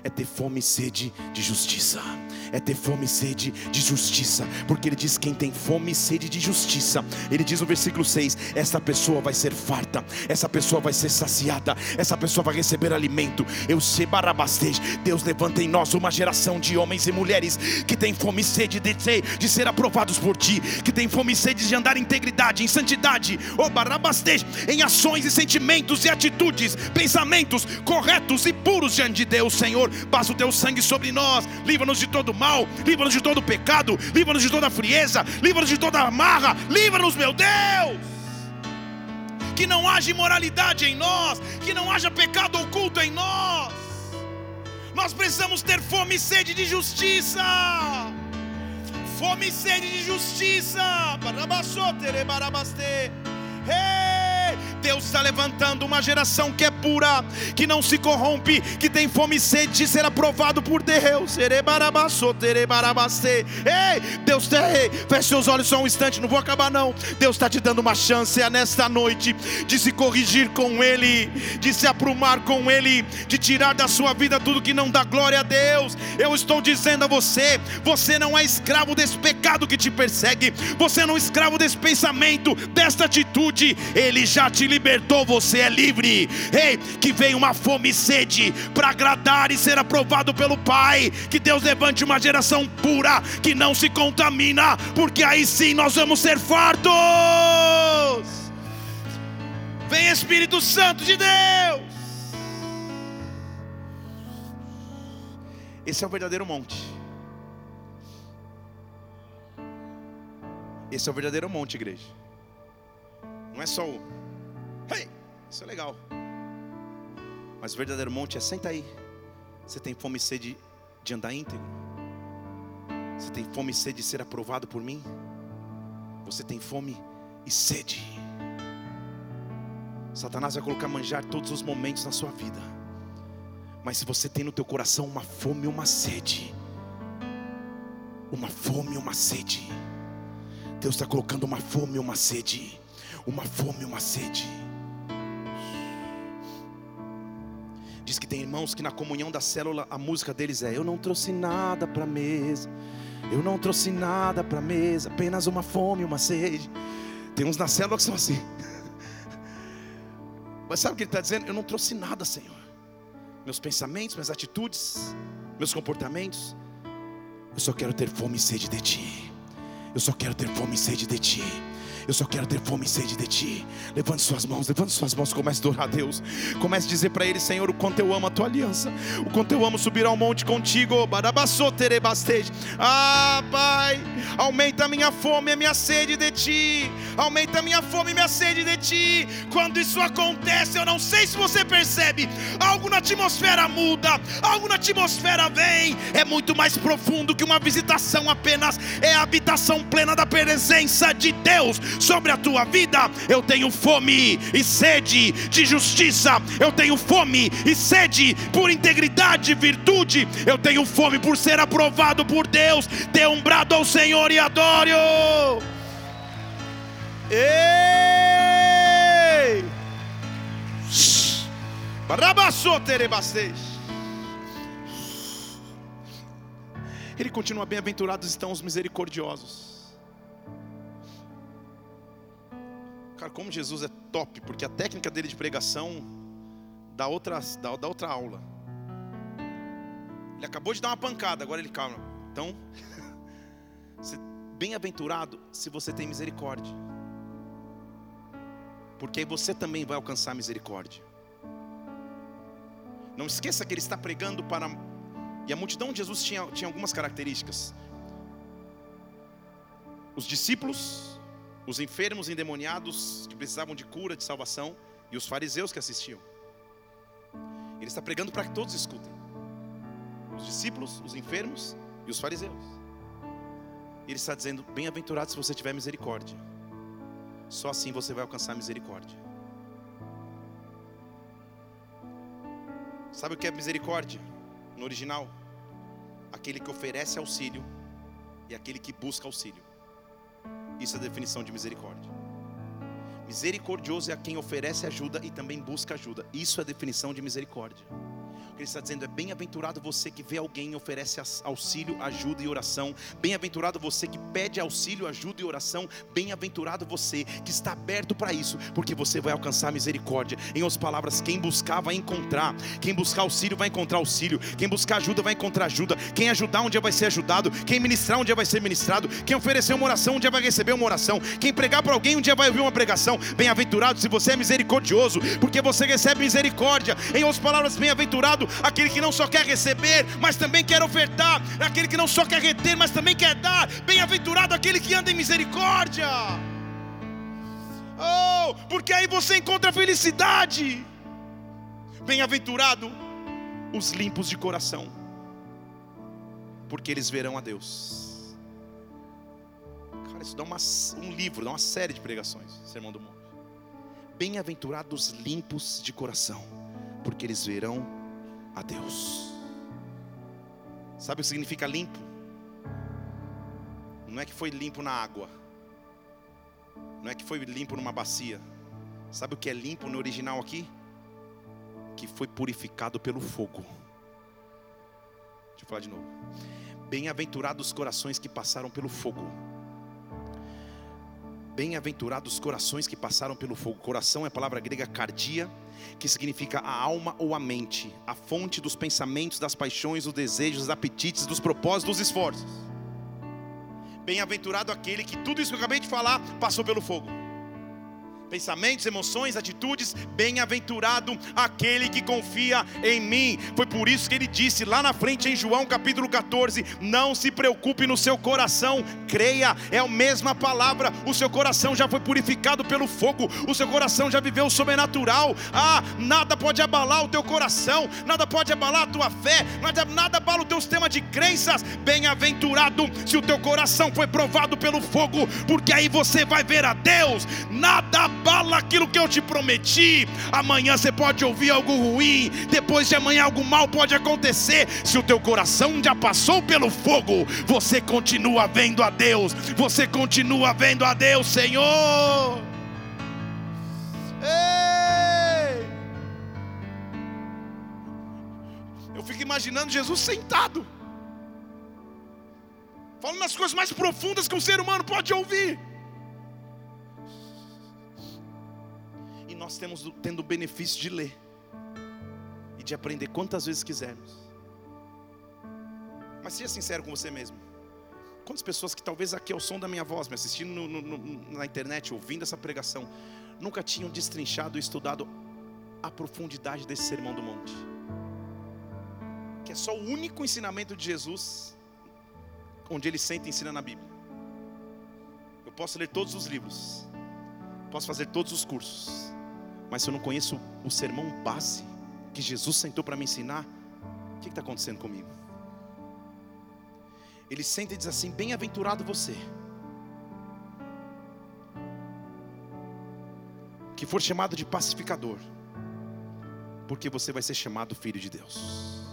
é ter fome e sede de justiça. É ter fome e sede de justiça. Porque ele diz: quem tem fome e sede de justiça, ele diz no versículo 6: essa pessoa vai ser farta, essa pessoa vai ser saciada, essa pessoa vai receber alimento. Eu sei barabastej. Deus levanta em nós uma geração de homens e mulheres que tem fome e sede de ser, de ser aprovados por ti, que tem fome e sede de andar em integridade, em santidade, oh em ações e sentimentos e atitudes, pensamentos corretos e puros diante de Deus, Senhor. Passa o teu sangue sobre nós, livra-nos de todo mal, livra-nos de todo pecado, livra-nos de toda frieza, livra-nos de toda amarra, livra-nos, meu Deus. Que não haja imoralidade em nós, que não haja pecado oculto em nós. Nós precisamos ter fome e sede de justiça. Fome e sede de justiça. Hey! Deus está levantando uma geração que é pura, que não se corrompe, que tem fome e sede de ser aprovado por Deus. Ei, Deus tem, feche seus olhos só um instante, não vou acabar não. Deus está te dando uma chance é nesta noite de se corrigir com Ele, de se aprumar com Ele, de tirar da sua vida tudo que não dá glória a Deus. Eu estou dizendo a você, você não é escravo desse pecado que te persegue, você não é escravo desse pensamento, desta atitude, Ele já te libertou, você é livre. Ei, que venha uma fome e sede para agradar e ser aprovado pelo Pai. Que Deus levante uma geração pura que não se contamina, porque aí sim nós vamos ser fartos. Vem Espírito Santo de Deus. Esse é o verdadeiro monte. Esse é o verdadeiro monte, igreja. Não é só o. Hey, isso é legal. Mas o verdadeiro monte é senta aí. Você tem fome e sede de andar íntegro? Você tem fome e sede de ser aprovado por mim? Você tem fome e sede. Satanás vai colocar manjar todos os momentos na sua vida. Mas se você tem no teu coração uma fome e uma sede, uma fome e uma sede, Deus está colocando uma fome e uma sede, uma fome e uma sede. Diz que tem irmãos que na comunhão da célula a música deles é: Eu não trouxe nada para mesa, eu não trouxe nada para mesa, apenas uma fome, uma sede. Tem uns na célula que são assim. Mas sabe o que ele está dizendo? Eu não trouxe nada, Senhor. Meus pensamentos, minhas atitudes, meus comportamentos. Eu só quero ter fome e sede de Ti. Eu só quero ter fome e sede de Ti. Eu só quero ter fome e sede de ti. Levante suas mãos, levante suas mãos, comece a adorar a Deus. Comece a dizer para Ele, Senhor, o quanto eu amo a tua aliança, o quanto eu amo subir ao monte contigo. Ah, Pai, aumenta a minha fome e a minha sede de ti. Aumenta a minha fome e minha sede de ti. Quando isso acontece, eu não sei se você percebe, algo na atmosfera muda, algo na atmosfera vem. É muito mais profundo que uma visitação apenas, é a habitação plena da presença de Deus sobre a tua vida. Eu tenho fome e sede de justiça, eu tenho fome e sede por integridade e virtude, eu tenho fome por ser aprovado por Deus. Dê um brado ao Senhor e adore-o. Ei! Ele continua bem-aventurados estão os misericordiosos. Cara, como Jesus é top, porque a técnica dele de pregação dá outra, dá, dá outra aula. Ele acabou de dar uma pancada, agora ele calma. Então, bem-aventurado se você tem misericórdia. Porque aí você também vai alcançar misericórdia. Não esqueça que ele está pregando para. E a multidão de Jesus tinha, tinha algumas características. Os discípulos os enfermos endemoniados que precisavam de cura, de salvação, e os fariseus que assistiam. Ele está pregando para que todos escutem: os discípulos, os enfermos e os fariseus. Ele está dizendo: Bem-aventurado se você tiver misericórdia, só assim você vai alcançar misericórdia. Sabe o que é misericórdia no original? Aquele que oferece auxílio e aquele que busca auxílio. Isso é a definição de misericórdia. Misericordioso é quem oferece ajuda e também busca ajuda. Isso é a definição de misericórdia que ele está dizendo é bem-aventurado você que vê alguém e oferece auxílio, ajuda e oração. Bem-aventurado você que pede auxílio, ajuda e oração. Bem-aventurado você que está aberto para isso, porque você vai alcançar misericórdia. Em outras palavras, quem buscar vai encontrar. Quem buscar auxílio vai encontrar auxílio. Quem buscar ajuda vai encontrar ajuda. Quem ajudar um dia vai ser ajudado. Quem ministrar um dia vai ser ministrado. Quem oferecer uma oração um dia vai receber uma oração. Quem pregar para alguém um dia vai ouvir uma pregação. Bem-aventurado se você é misericordioso, porque você recebe misericórdia. Em outras palavras, bem-aventurado aquele que não só quer receber, mas também quer ofertar, aquele que não só quer reter, mas também quer dar. Bem-aventurado aquele que anda em misericórdia. Oh, porque aí você encontra felicidade. Bem-aventurado os limpos de coração, porque eles verão a Deus. Cara, isso dá uma, um livro, dá uma série de pregações, Sermão do Monte. Bem-aventurados limpos de coração, porque eles verão a Deus. Sabe o que significa limpo? Não é que foi limpo na água, não é que foi limpo numa bacia. Sabe o que é limpo no original aqui? Que foi purificado pelo fogo. Deixa eu falar de novo. Bem-aventurados os corações que passaram pelo fogo. Bem-aventurados os corações que passaram pelo fogo. Coração é a palavra grega cardia, que significa a alma ou a mente, a fonte dos pensamentos, das paixões, dos desejos, dos apetites, dos propósitos, dos esforços. Bem-aventurado aquele que tudo isso que eu acabei de falar passou pelo fogo pensamentos, emoções, atitudes. Bem-aventurado aquele que confia em mim. Foi por isso que ele disse lá na frente em João capítulo 14: Não se preocupe no seu coração, creia, é a mesma palavra. O seu coração já foi purificado pelo fogo, o seu coração já viveu o sobrenatural. Ah, nada pode abalar o teu coração, nada pode abalar a tua fé, nada, nada abala o teu sistema de crenças. Bem-aventurado se o teu coração foi provado pelo fogo, porque aí você vai ver a Deus. Nada abala aquilo que eu te prometi. Amanhã você pode ouvir algo ruim, depois de amanhã algo mal pode acontecer. Se o teu coração já passou pelo fogo, você continua vendo a Deus, você continua vendo a Deus, Senhor. Ei! Eu fico imaginando Jesus sentado, falando as coisas mais profundas que um ser humano pode ouvir. Nós temos tendo o benefício de ler e de aprender quantas vezes quisermos. Mas seja sincero com você mesmo. Quantas pessoas que talvez aqui ao som da minha voz, me assistindo no, no, na internet, ouvindo essa pregação, nunca tinham destrinchado e estudado a profundidade desse sermão do monte? Que é só o único ensinamento de Jesus onde ele senta e ensina na Bíblia. Eu posso ler todos os livros, posso fazer todos os cursos, mas se eu não conheço o sermão base que Jesus sentou para me ensinar, o que está acontecendo comigo? Ele senta e diz assim: Bem-aventurado você, que for chamado de pacificador, porque você vai ser chamado filho de Deus.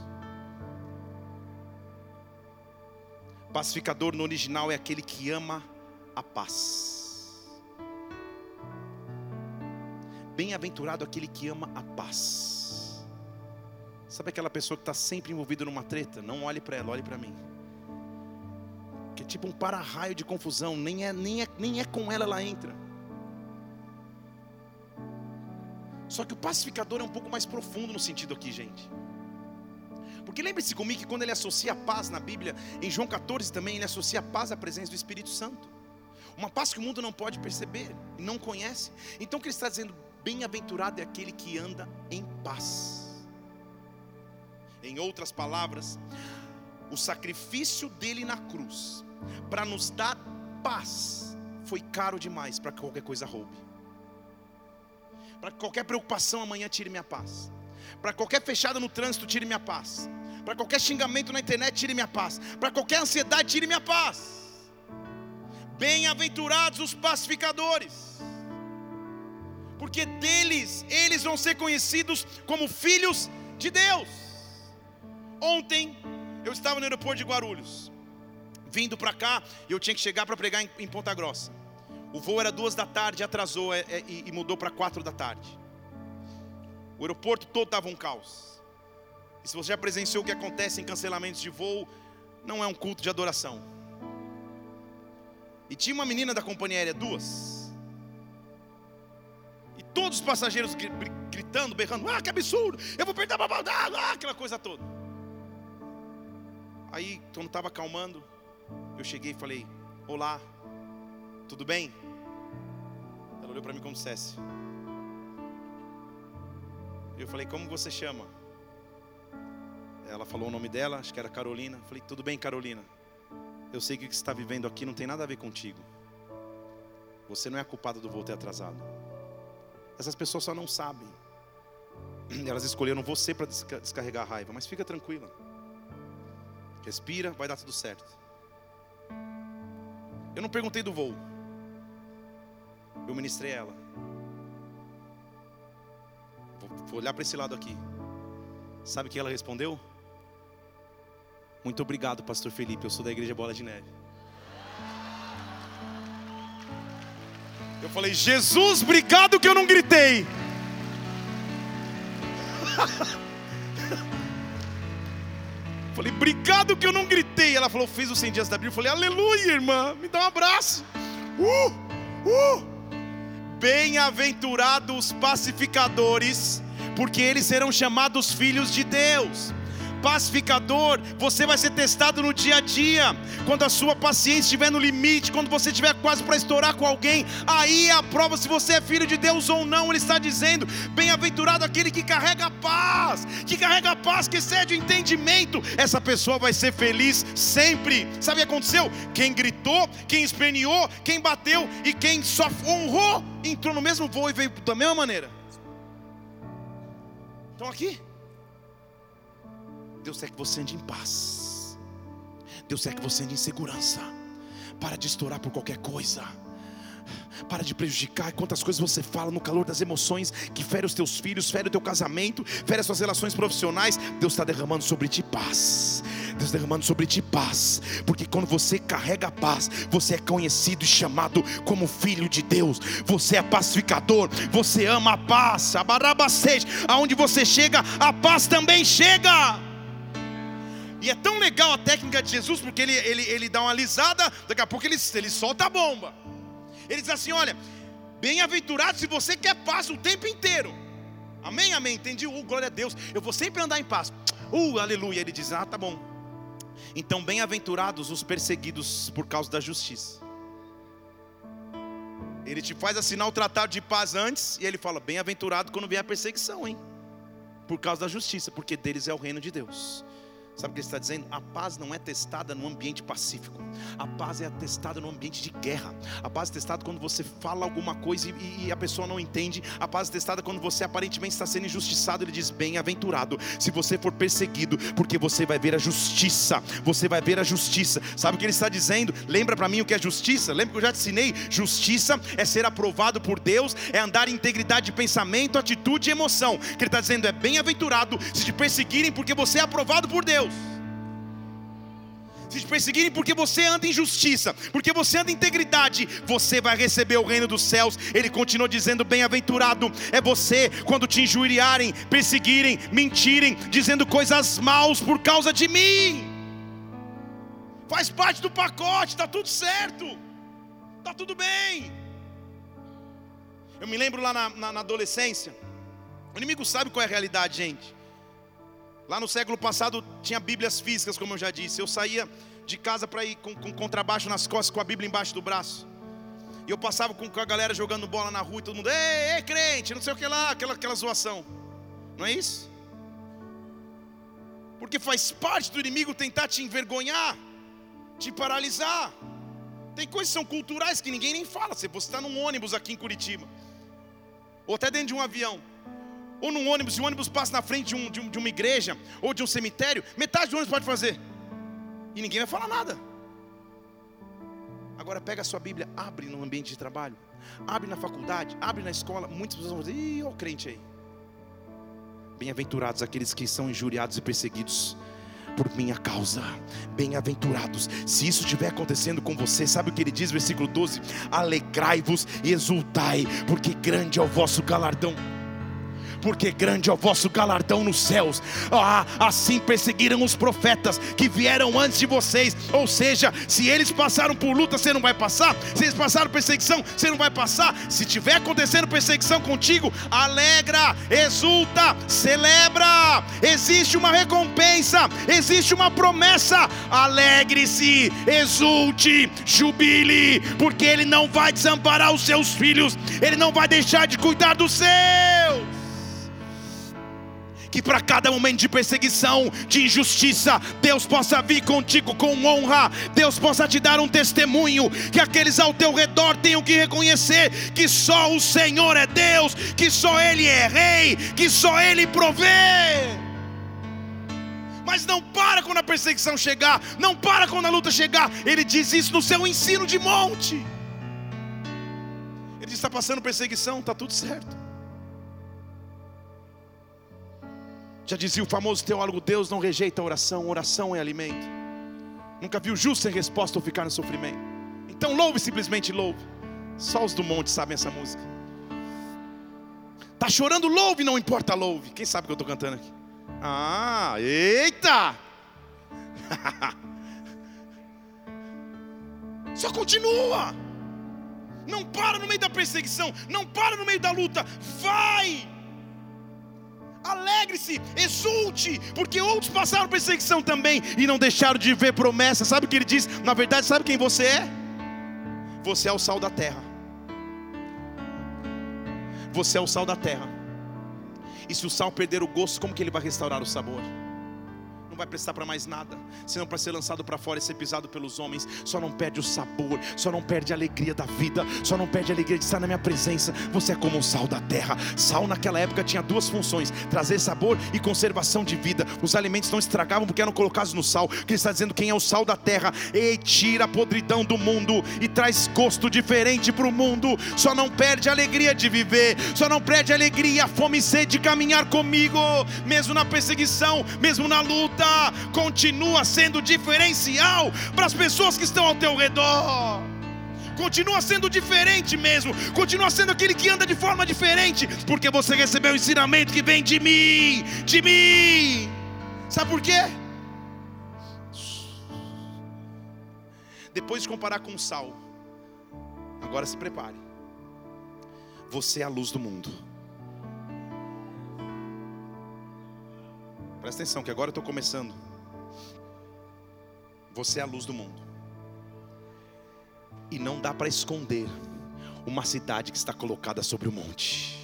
Pacificador no original é aquele que ama a paz. Bem-aventurado aquele que ama a paz. Sabe aquela pessoa que está sempre envolvida numa treta? Não olhe para ela, olhe para mim. Que é tipo um para-raio de confusão, nem é, nem, é, nem é com ela ela entra. Só que o pacificador é um pouco mais profundo no sentido aqui, gente. Porque lembre-se comigo que quando ele associa a paz na Bíblia, em João 14 também, ele associa a paz à presença do Espírito Santo. Uma paz que o mundo não pode perceber e não conhece. Então o que ele está dizendo? Bem-aventurado é aquele que anda em paz. Em outras palavras, o sacrifício dele na cruz para nos dar paz foi caro demais para que qualquer coisa roube. Para que qualquer preocupação amanhã tire minha paz. Para qualquer fechada no trânsito tire minha paz. Para qualquer xingamento na internet tire minha paz. Para qualquer ansiedade tire minha paz. Bem-aventurados os pacificadores porque deles eles vão ser conhecidos como filhos de Deus. Ontem eu estava no aeroporto de Guarulhos, vindo para cá, eu tinha que chegar para pregar em, em, Ponta Grossa. O voo era duas da tarde, atrasou é, é, e mudou para quatro da tarde. O aeroporto todo estava um caos. E se você já presenciou o que acontece em cancelamentos de voo, não é um culto de adoração. E tinha uma menina da companhia aérea, duas Todos os passageiros gritando, berrando, ah, que absurdo, eu vou perder a babadada, ah, aquela coisa toda. Aí, quando estava acalmando, eu cheguei e falei, olá, tudo bem? Ela olhou para mim como dissesse. Eu falei, como você chama? Ela falou o nome dela, acho que era Carolina. Eu falei, tudo bem, Carolina. Eu sei que o que você está vivendo aqui não tem nada a ver contigo. Você não é a culpada do voo ter atrasado. Essas pessoas só não sabem. Elas escolheram você para descarregar a raiva, mas fica tranquila. Respira, vai dar tudo certo. Eu não perguntei do voo. Eu ministrei ela. vou olhar para esse lado aqui. Sabe o que ela respondeu? Muito obrigado, pastor Felipe. Eu sou da igreja Bola de Neve. Eu falei, Jesus, obrigado que eu não gritei. falei, obrigado que eu não gritei. Ela falou, fez os 100 dias da Bíblia. Eu falei, aleluia, irmã, me dá um abraço. Uh, uh. Bem-aventurados pacificadores, porque eles serão chamados filhos de Deus pacificador, você vai ser testado no dia a dia. Quando a sua paciência estiver no limite, quando você estiver quase para estourar com alguém, aí é a prova se você é filho de Deus ou não. Ele está dizendo: bem-aventurado aquele que carrega a paz, que carrega a paz, que excede o entendimento. Essa pessoa vai ser feliz sempre. Sabe o que aconteceu? Quem gritou, quem esperneou, quem bateu e quem só honrou, entrou no mesmo voo e veio da mesma maneira. Estão aqui? Deus quer que você ande em paz. Deus quer que você ande em segurança. Para de estourar por qualquer coisa. Para de prejudicar quantas coisas você fala no calor das emoções que fere os teus filhos, fere o teu casamento, fere as suas relações profissionais. Deus está derramando sobre ti paz. Deus derramando sobre ti paz, porque quando você carrega paz, você é conhecido e chamado como filho de Deus. Você é pacificador, você ama a paz. Aonde você chega, a paz também chega. E é tão legal a técnica de Jesus, porque ele, ele, ele dá uma alisada, daqui a pouco ele, ele solta a bomba. Ele diz assim: olha, bem-aventurado se você quer paz o tempo inteiro. Amém, amém. Entendi. Uh, glória a Deus. Eu vou sempre andar em paz. Uh, aleluia. Ele diz: Ah, tá bom. Então, bem-aventurados os perseguidos por causa da justiça. Ele te faz assinar o tratado de paz antes, e ele fala: Bem-aventurado quando vier a perseguição, hein? Por causa da justiça, porque deles é o reino de Deus. Sabe o que ele está dizendo? A paz não é testada no ambiente pacífico. A paz é testada no ambiente de guerra. A paz é testada quando você fala alguma coisa e, e, a pessoa não entende. A paz é testada quando você aparentemente está sendo injustiçado. Ele diz: Bem-aventurado se você for perseguido, porque você vai ver a justiça. Você vai ver a justiça. Sabe o que ele está dizendo? Lembra para mim o que é justiça? Lembra que eu já te ensinei? Justiça é ser aprovado por Deus, é andar em integridade de pensamento, atitude e emoção. O que ele está dizendo é: Bem-aventurado se te perseguirem, porque você é aprovado por Deus. Deus. Se te perseguirem porque você anda em justiça, porque você anda em integridade, você vai receber o reino dos céus. Ele continua dizendo: Bem-aventurado é você quando te injuriarem, perseguirem, mentirem, dizendo coisas maus por causa de mim. Faz parte do pacote, está tudo certo, está tudo bem. Eu me lembro lá na, na, na adolescência, o inimigo sabe qual é a realidade, gente. Lá no século passado tinha Bíblias físicas, como eu já disse. Eu saía de casa para ir com, com contrabaixo nas costas, com a Bíblia embaixo do braço. E eu passava com, a galera jogando bola na rua e todo mundo, ei, ei, crente, não sei o que lá, aquela, aquela zoação. Não é isso? Porque faz parte do inimigo tentar te envergonhar, te paralisar. Tem coisas que são culturais que ninguém nem fala. Você está num ônibus aqui em Curitiba, ou até dentro de um avião ou num ônibus, se o ônibus passa na frente de, um, de, um, de uma igreja ou de um cemitério, metade do ônibus pode fazer. E ninguém vai falar nada. Agora pega a sua Bíblia, abre no ambiente de trabalho, abre na faculdade, abre na escola. Muitas pessoas vão dizer, ih, o crente aí. Bem-aventurados aqueles que são injuriados e perseguidos por minha causa. Bem-aventurados. Se isso estiver acontecendo com você, sabe o que ele diz, versículo 12? Alegrai-vos e exultai, porque grande é o vosso galardão porque grande é o vosso galardão nos céus. Ah, assim perseguiram os profetas que vieram antes de vocês. Ou seja, se eles passaram por luta, você não vai passar. Se eles passaram perseguição, você não vai passar. Se tiver acontecendo perseguição contigo, alegra, exulta, celebra. Existe uma recompensa, existe uma promessa. Alegre-se, exulte, jubile, porque Ele não vai desamparar os seus filhos, Ele não vai deixar de cuidar dos seus que para cada momento de perseguição, de injustiça, Deus possa vir contigo com honra, Deus possa te dar um testemunho, que aqueles ao teu redor tenham que reconhecer que só o Senhor é Deus, que só Ele é Rei, que só Ele provê. Mas não para quando a perseguição chegar, não para quando a luta chegar. Ele diz isso no seu ensino de monte. Ele está passando perseguição, está tudo certo. Já dizia o famoso teólogo: Deus não rejeita a oração, oração é alimento. Nunca viu justo sem resposta ou ficar no sofrimento. Então louve, simplesmente louve. Só os do monte sabem essa música. Tá chorando, louve, não importa, louve. Quem sabe o que eu estou cantando aqui? Ah, eita! Só continua. Não para no meio da perseguição, não para no meio da luta. Vai! Alegre-se, exulte, porque outros passaram perseguição também e não deixaram de ver promessa. Sabe o que ele diz? Na verdade, sabe quem você é? Você é o sal da terra. Você é o sal da terra. E se o sal perder o gosto, como que ele vai restaurar o sabor? Não vai prestar para mais nada, senão para ser lançado para fora e ser pisado pelos homens. Só não perde o sabor, só não perde a alegria da vida, só não perde a alegria de estar na minha presença. Você é como o sal da terra. Sal naquela época tinha duas funções: trazer sabor e conservação de vida. Os alimentos não estragavam porque eram colocados no sal. Que está dizendo quem é o sal da terra. Ei, tira a podridão do mundo e traz gosto diferente para o mundo. Só não perde a alegria de viver, só não perde a alegria, a fome e sede de caminhar comigo, mesmo na perseguição, mesmo na luta continua sendo diferencial para as pessoas que estão ao teu redor. Continua sendo diferente mesmo, continua sendo aquele que anda de forma diferente, porque você recebeu o ensinamento que vem de mim, de mim. Sabe por quê? Depois de comparar com o sal, agora se prepare. Você é a luz do mundo. Presta atenção, que agora eu estou começando. Você é a luz do mundo. E não dá para esconder uma cidade que está colocada sobre o monte.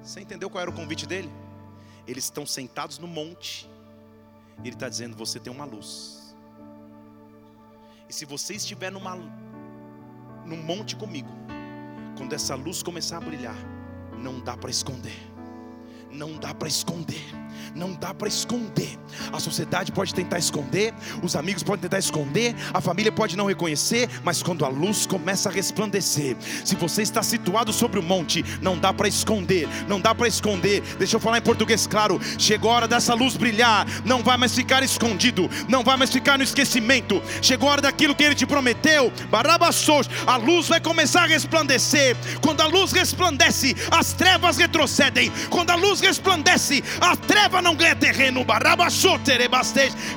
Você entendeu qual era o convite dele? Eles estão sentados no monte. E ele está dizendo: Você tem uma luz. E se você estiver numa, num monte comigo, quando essa luz começar a brilhar, não dá para esconder. Não dá para esconder não dá para esconder. A sociedade pode tentar esconder, os amigos podem tentar esconder, a família pode não reconhecer, mas quando a luz começa a resplandecer, se você está situado sobre o monte, não dá para esconder, não dá para esconder. Deixa eu falar em português claro. Chegou a hora dessa luz brilhar, não vai mais ficar escondido, não vai mais ficar no esquecimento. Chegou a hora daquilo que ele te prometeu. Barabassous, a luz vai começar a resplandecer. Quando a luz resplandece, as trevas retrocedem. Quando a luz resplandece, a treva não ganha terreno.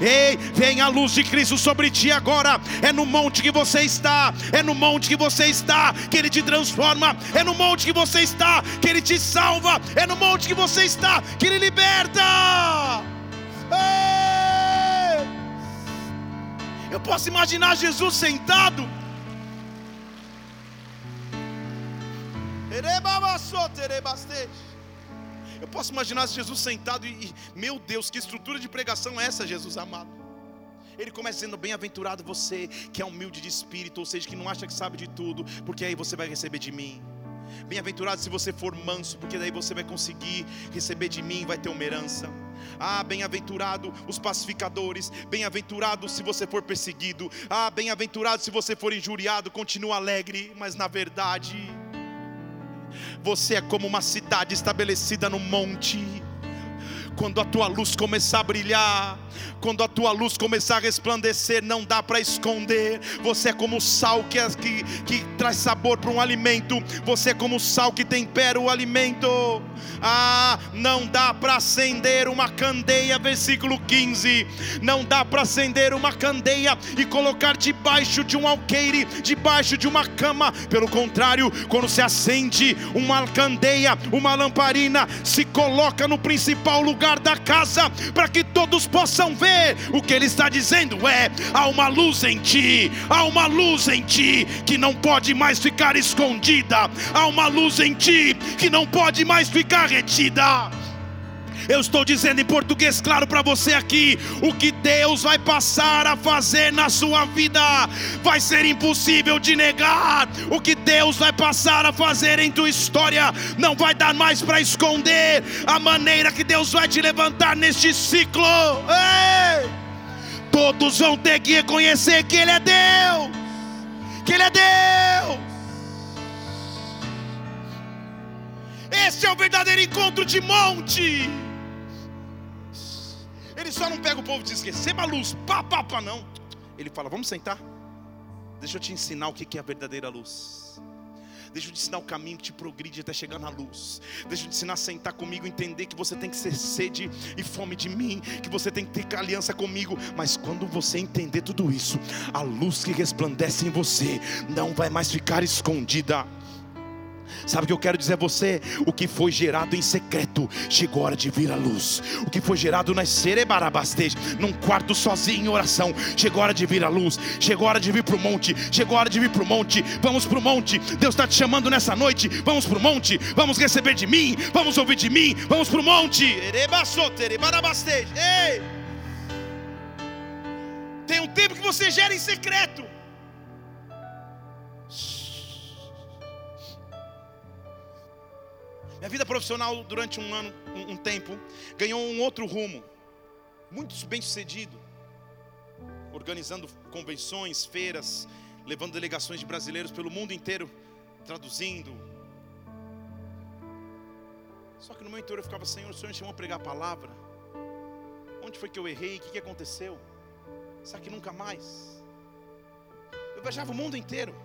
Ei, vem a luz de Cristo sobre ti agora. É no monte que você está, é no monte que você está que Ele te transforma, é no monte que você está que Ele te salva, é no monte que você está que Ele liberta. Ei! Eu posso imaginar Jesus sentado. Erebabassoterebastej. Eu posso imaginar Jesus sentado e, meu Deus, que estrutura de pregação é essa, Jesus amado? Ele começa dizendo: Bem-aventurado você que é humilde de espírito, ou seja, que não acha que sabe de tudo, porque aí você vai receber de mim. Bem-aventurado se você for manso, porque daí você vai conseguir receber de mim, vai ter uma herança. Ah, bem-aventurado os pacificadores, bem-aventurado se você for perseguido. Ah, bem-aventurado se você for injuriado, continua alegre, mas na verdade você é como uma cidade estabelecida no monte. Quando a tua luz começar a brilhar, quando a tua luz começar a resplandecer, não dá para esconder. Você é como o sal que, que, que traz sabor para um alimento. Você é como o sal que tempera o alimento. Ah, não dá para acender uma candeia, versículo 15. Não dá para acender uma candeia e colocar debaixo de um alqueire, debaixo de uma cama. Pelo contrário, quando se acende uma candeia, uma lamparina, se coloca no principal lugar da casa para que todos possam ver. O que ele está dizendo é: há uma luz em ti, há uma luz em ti que não pode mais ficar escondida, há uma luz em ti que não pode mais ficar retida. Eu estou dizendo em português claro para você aqui: o que Deus vai passar a fazer na sua vida vai ser impossível de negar. O que Deus vai passar a fazer em tua história não vai dar mais para esconder. A maneira que Deus vai te levantar neste ciclo. Ei! Todos vão ter que reconhecer que Ele é Deus. Que Ele é Deus. Este é o verdadeiro encontro de monte. Ele só não pega o povo e diz: receba a luz, pá, pá, pá, não. Ele fala: vamos sentar. Deixa eu te ensinar o que é a verdadeira luz. Deixa eu te ensinar o caminho que te progride até chegar na luz. Deixa eu te ensinar a sentar comigo, entender que você tem que ser sede e fome de mim, que você tem que ter aliança comigo. Mas quando você entender tudo isso, a luz que resplandece em você não vai mais ficar escondida. Sabe o que eu quero dizer a você? O que foi gerado em secreto, chegou a hora de vir à luz. O que foi gerado nas cerebarabastej, num quarto sozinho em oração, chegou a hora de vir à luz. Chegou a hora de vir para o monte. Chegou a hora de vir para o monte. Vamos para o monte. Deus está te chamando nessa noite. Vamos para o monte. Vamos receber de mim. Vamos ouvir de mim. Vamos para o monte. Ei! Tem um tempo que você gera em secreto. Minha vida profissional durante um ano, um, um tempo, ganhou um outro rumo, muito bem sucedido, organizando convenções, feiras, levando delegações de brasileiros pelo mundo inteiro, traduzindo. Só que no meu interior eu ficava, Senhor, o Senhor me chamou a pregar a palavra. Onde foi que eu errei? O que, que aconteceu? Será que nunca mais? Eu viajava o mundo inteiro.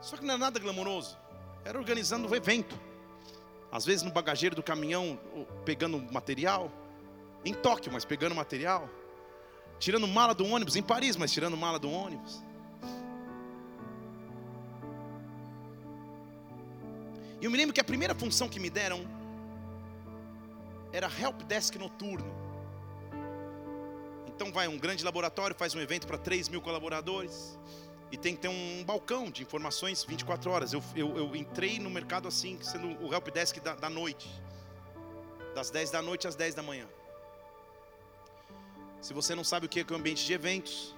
Só que não era nada glamouroso. Era organizando um evento. Às vezes no bagageiro do caminhão, pegando material. Em Tóquio, mas pegando material. Tirando mala do ônibus, em Paris, mas tirando mala do ônibus. E eu me lembro que a primeira função que me deram era help desk noturno. Então vai um grande laboratório, faz um evento para 3 mil colaboradores e tem que ter um balcão de informações 24 horas. Eu, eu, eu entrei no mercado assim, sendo o help desk da, da noite, das 10 da noite às 10 da manhã. Se você não sabe o que é, o ambiente de eventos,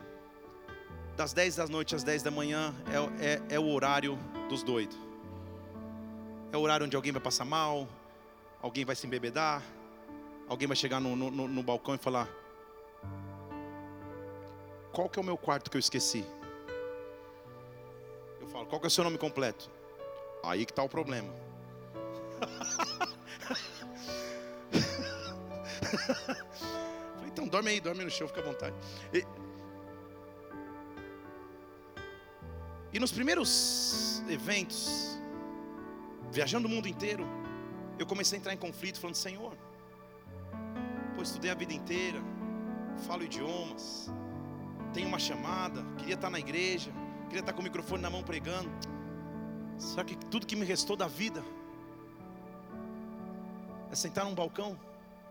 das 10 da noite às 10 da manhã é, é, é o horário dos doidos. É o horário onde alguém vai passar mal, alguém vai se embebedar, alguém vai chegar no, no, no balcão e falar: Qual que é o meu quarto que eu esqueci? Qual que é o seu nome completo? Aí que está o problema. Falei, então dorme aí, dorme no chão, fica à vontade. E, e nos primeiros eventos, viajando o mundo inteiro, eu comecei a entrar em conflito, falando, Senhor, pô, estudei a vida inteira, falo idiomas, tenho uma chamada, queria estar na igreja, Queria estar com o microfone na mão pregando. Será que tudo que me restou da vida é sentar num balcão?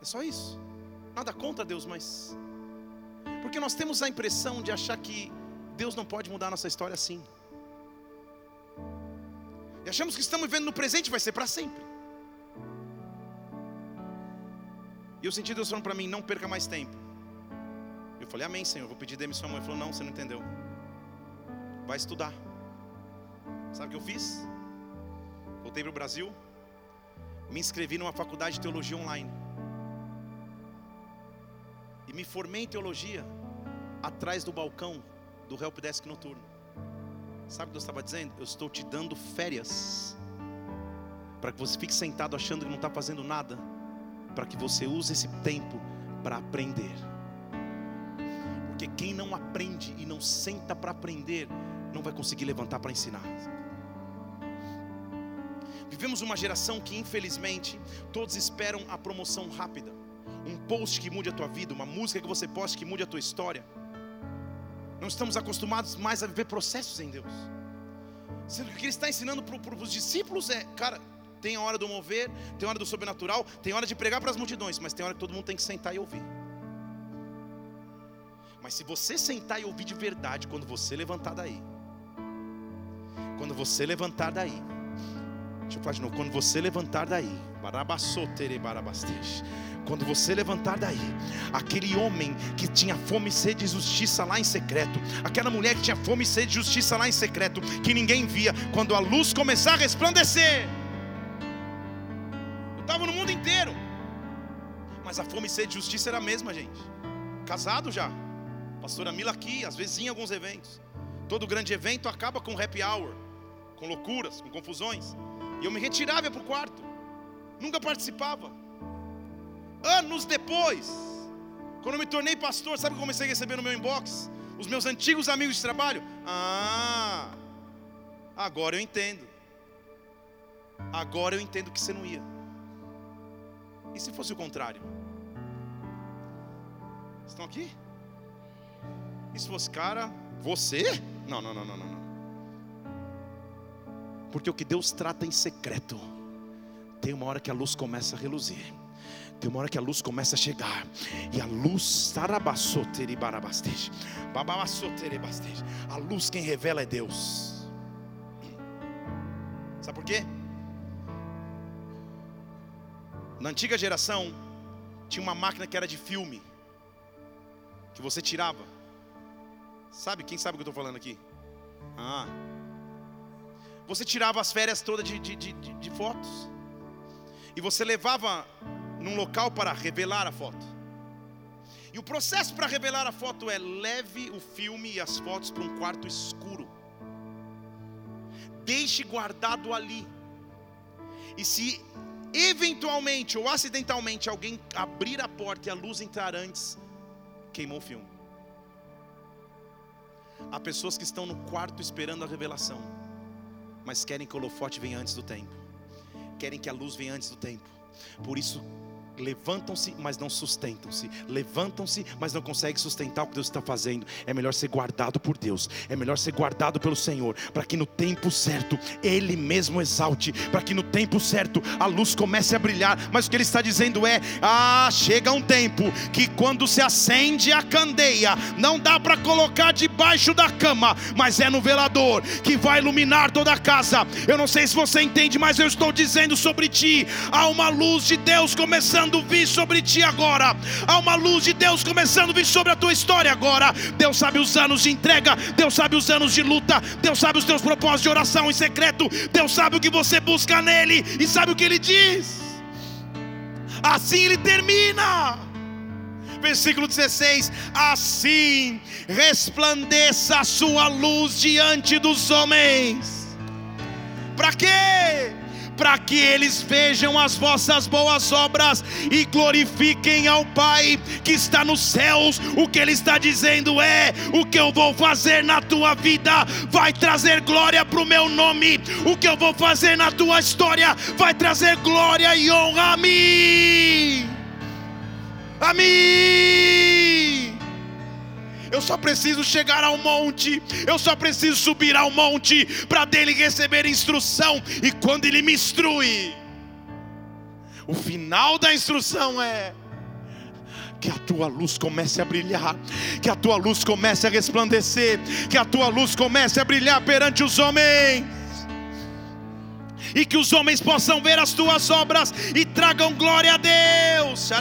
É só isso. Nada contra Deus, mas. Porque nós temos a impressão de achar que Deus não pode mudar nossa história assim. E achamos que estamos vivendo no presente vai ser para sempre. E eu senti Deus falando para mim: não perca mais tempo. Eu falei: Amém, Senhor. Vou pedir demissão. Ele falou: Não, você não entendeu vai estudar. Sabe o que eu fiz? Voltei para o Brasil, me inscrevi numa faculdade de teologia online. E me formei em teologia atrás do balcão do Help Desk noturno. Sabe o que Deus estava dizendo? Eu estou te dando férias. Para que você fique sentado achando que não está fazendo nada. Para que você use esse tempo para aprender. Porque quem não aprende e não senta para aprender, não vai conseguir levantar para ensinar. Vivemos uma geração que, infelizmente, todos esperam a promoção rápida. Um post que mude a tua vida, uma música que você poste que mude a tua história. Não estamos acostumados mais a viver processos em Deus. Sendo que o que ele está ensinando para os discípulos é, cara, tem a hora do mover, tem a hora do sobrenatural, tem a hora de pregar para as multidões, mas tem a hora que todo mundo tem que sentar e ouvir. Mas se você sentar e ouvir de verdade, quando você levantar daí, quando você levantar daí, deixa eu falar de novo, quando você levantar daí, quando você levantar daí, aquele homem que tinha fome e sede de justiça lá em secreto, aquela mulher que tinha fome e sede de justiça lá em secreto, que ninguém via, quando a luz começar a resplandecer, eu estava no mundo inteiro, mas a fome e sede de justiça era a mesma, gente. Casado já, pastora Mila aqui, às vezes em alguns eventos. Todo grande evento acaba com happy hour com loucuras, com confusões. E eu me retirava para o quarto. Nunca participava. Anos depois, quando eu me tornei pastor, sabe o que comecei a receber no meu inbox? Os meus antigos amigos de trabalho. Ah, agora eu entendo. Agora eu entendo que você não ia. E se fosse o contrário? Estão aqui? E se fosse, cara, você? Não, não, não, não, não. Porque o que Deus trata em secreto, tem uma hora que a luz começa a reluzir. Tem uma hora que a luz começa a chegar. E a luz, a luz quem revela é Deus. Sabe por quê? Na antiga geração, tinha uma máquina que era de filme, que você tirava. Sabe? Quem sabe o que eu estou falando aqui? Ah. Você tirava as férias todas de, de, de, de fotos. E você levava num local para revelar a foto. E o processo para revelar a foto é leve o filme e as fotos para um quarto escuro. Deixe guardado ali. E se eventualmente ou acidentalmente alguém abrir a porta e a luz entrar antes, queimou o filme. Há pessoas que estão no quarto esperando a revelação, mas querem que o holofote venha antes do tempo, querem que a luz venha antes do tempo. Por isso levantam-se, mas não sustentam-se. Levantam-se, mas não conseguem sustentar o que Deus está fazendo. É melhor ser guardado por Deus, é melhor ser guardado pelo Senhor, para que no tempo certo Ele mesmo exalte, para que no tempo certo a luz comece a brilhar. Mas o que Ele está dizendo é: ah, chega um tempo que quando se acende a candeia, não dá para colocar debaixo da cama, mas é no velador que vai iluminar toda a casa. Eu não sei se você entende, mas eu estou dizendo sobre ti: há uma luz de Deus começando começando a vir sobre ti agora. Há uma luz de Deus começando a vir sobre a tua história agora. Deus sabe os anos de entrega, Deus sabe os anos de luta, Deus sabe os teus propósitos de oração em secreto, Deus sabe o que você busca nele e sabe o que ele diz. Assim ele termina. Versículo 16: Assim resplandeça a sua luz diante dos homens. Para quê? Para que eles vejam as vossas boas obras e glorifiquem ao Pai que está nos céus. O que Ele está dizendo é: o que eu vou fazer na tua vida vai trazer glória para o meu nome, o que eu vou fazer na tua história vai trazer glória e honra a mim. A mim. Eu só preciso chegar ao monte, eu só preciso subir ao monte para dele receber instrução. E quando ele me instrui, o final da instrução é que a tua luz comece a brilhar, que a tua luz comece a resplandecer, que a tua luz comece a brilhar perante os homens. E que os homens possam ver as tuas obras e tragam glória a Deus.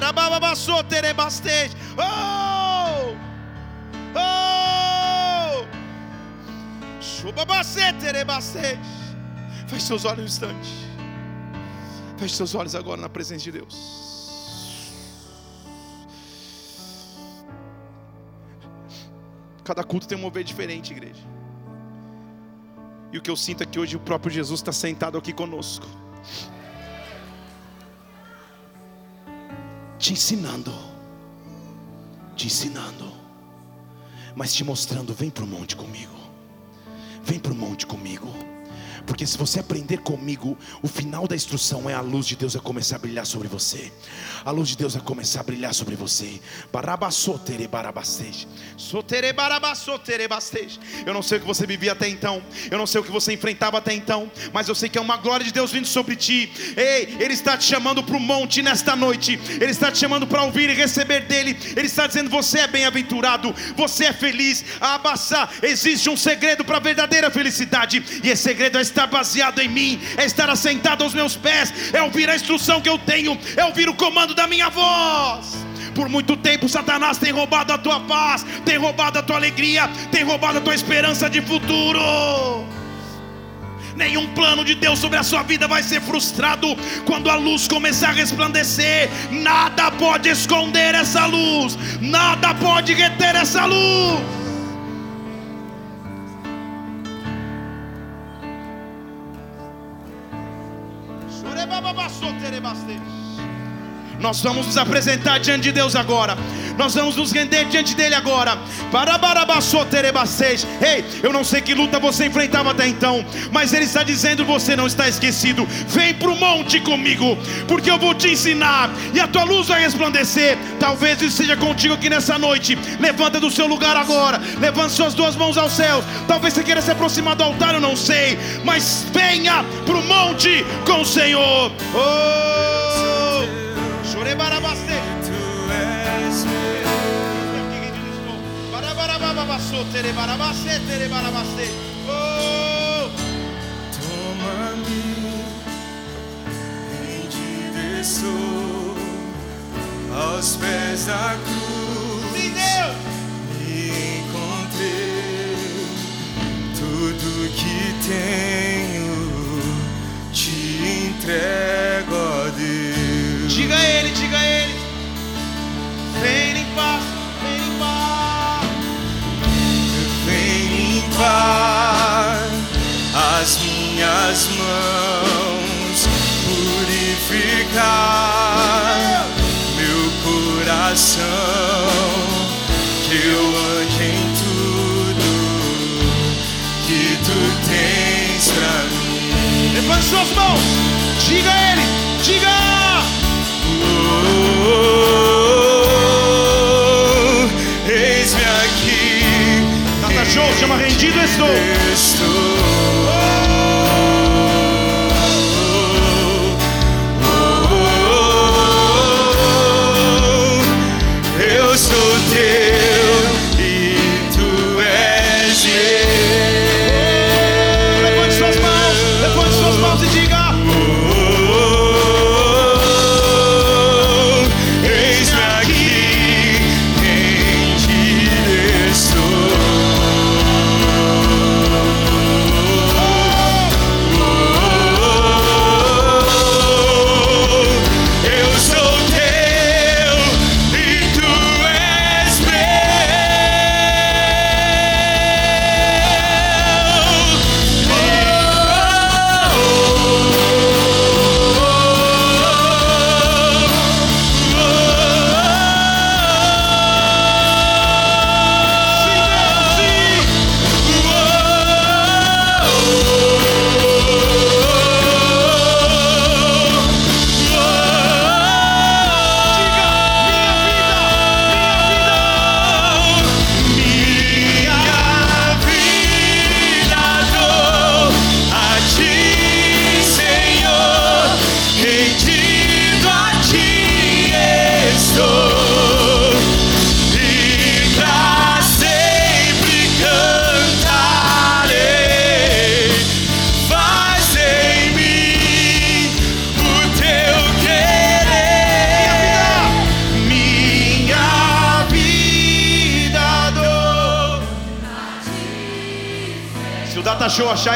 Oh! Feche seus olhos um instante. Feche seus olhos agora na presença de Deus. Cada culto tem um mover diferente, igreja. E o que eu sinto é que hoje o próprio Jesus está sentado aqui conosco, te ensinando, te ensinando mas te mostrando: vem para o monte comigo, vem para o monte comigo. Porque se você aprender comigo, o final da instrução é a luz de Deus a começar a brilhar sobre você. A luz de Deus a começar a brilhar sobre você. Eu não sei o que você vivia até então. Eu não sei o que você enfrentava até então. Mas eu sei que é uma glória de Deus vindo sobre ti. Ei, Ele está te chamando para o monte nesta noite. Ele está te chamando para ouvir e receber dele. Ele está dizendo: Você é bem-aventurado. Você é feliz. Abassar. Existe um segredo para a verdadeira felicidade. E esse segredo é estar baseado em mim, é estar assentado aos meus pés, é ouvir a instrução que eu tenho, é ouvir o comando da minha voz. Por muito tempo, Satanás tem roubado a tua paz, tem roubado a tua alegria, tem roubado a tua esperança de futuro. Nenhum plano de Deus sobre a sua vida vai ser frustrado quando a luz começar a resplandecer. Nada pode esconder essa luz, nada pode reter essa luz. Nós vamos nos apresentar diante de Deus agora. Nós vamos nos render diante dele agora. Ei, eu não sei que luta você enfrentava até então, mas ele está dizendo: você não está esquecido. Vem para o monte comigo, porque eu vou te ensinar e a tua luz vai resplandecer. Talvez isso seja contigo aqui nessa noite. Levanta do seu lugar agora, levanta suas duas mãos aos céus. Talvez você queira se aproximar do altar, eu não sei, mas venha para o monte com o Senhor. Oh, Oh, Toma-me, rendido estou aos pés da cruz. sim, Deus. Me encontrei tudo que tenho, te entrego. Diga a ele, diga a ele. Vem limpar, vem limpar. Vem limpar as minhas mãos, purificar meu coração, que eu ande em tudo que tu tens pra mim. Levante suas mãos. Diga a ele, diga. Oh, eis-me aqui. Tata Show, chama rendido estou. Eu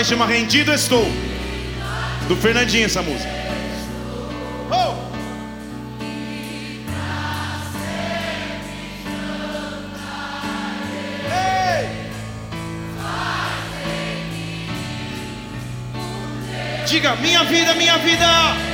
chama rendido estou. Do Fernandinho essa música. Oh! Diga, minha vida, minha vida.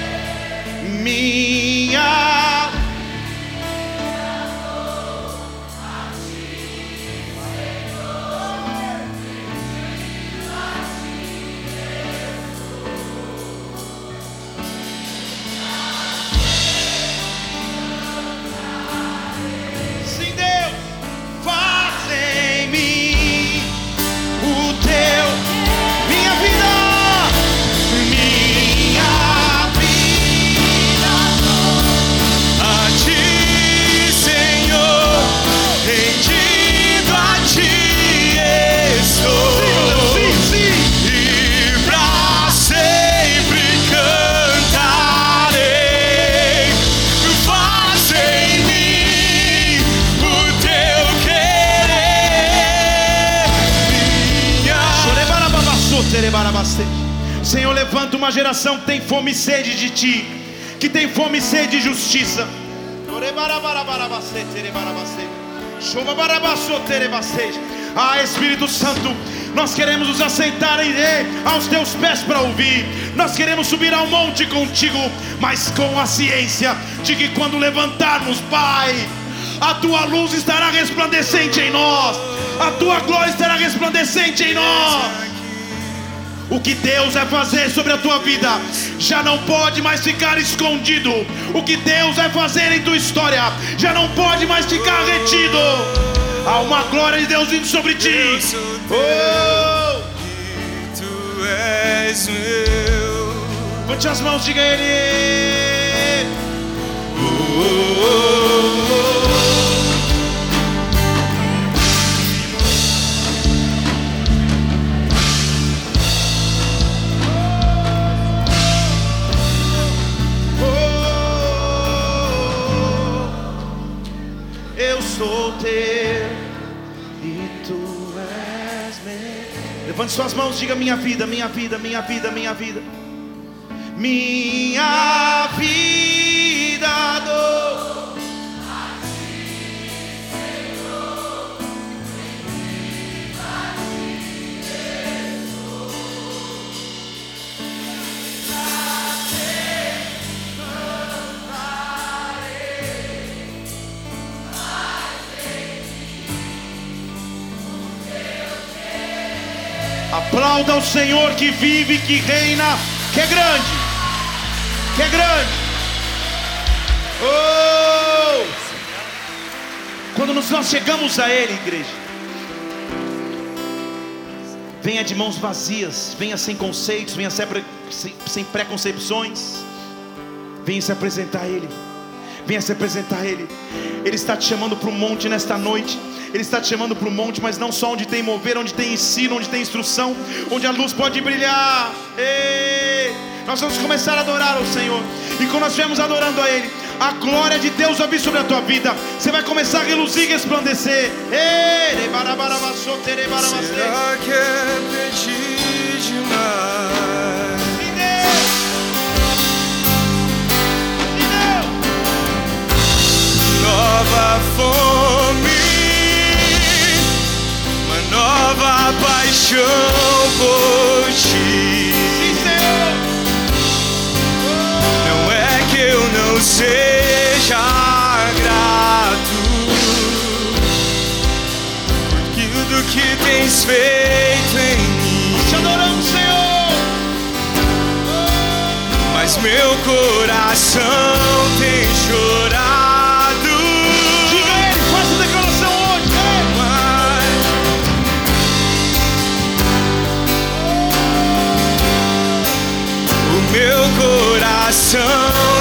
Ti, que tem fome e sede de justiça. Ah, Espírito Santo, nós queremos nos assentar em, aos teus pés para ouvir. Nós queremos subir ao monte contigo, mas com a ciência de que quando levantarmos, Pai, a tua luz estará resplandecente em nós, a tua glória estará resplandecente em nós. O que Deus vai fazer sobre a tua vida já não pode mais ficar escondido. O que Deus vai fazer em tua história já não pode mais ficar retido. Há uma glória de Deus vindo sobre ti. Oh! Tu és meu. Levante as mãos, diga a Ele. Oh, teu e tu és meu. Levante suas mãos, diga minha vida, minha vida, minha vida, minha vida. Minha vida dou. Aplauda o Senhor que vive, que reina, que é grande, que é grande. Oh! Quando nós chegamos a Ele, igreja, venha de mãos vazias, venha sem conceitos, venha sem pre- sem- sem preconcepções, venha se apresentar a Ele. Venha se apresentar a Ele. Ele está te chamando para o monte nesta noite. Ele está te chamando para o monte, mas não só onde tem mover, onde tem ensino, onde tem instrução, onde a luz pode brilhar. Ei! Nós vamos começar a adorar ao Senhor. E quando nós estivermos adorando a Ele, a glória de Deus vai vir sobre a tua vida. Você vai começar a reluzir e resplandecer. Ei! Será que é pedir demais? Nova fome, nova paixão por ti. Não é que eu não seja grato por tudo que tens feito em mim. Te adoramos, Senhor! Mas meu coração tem chorado. Coração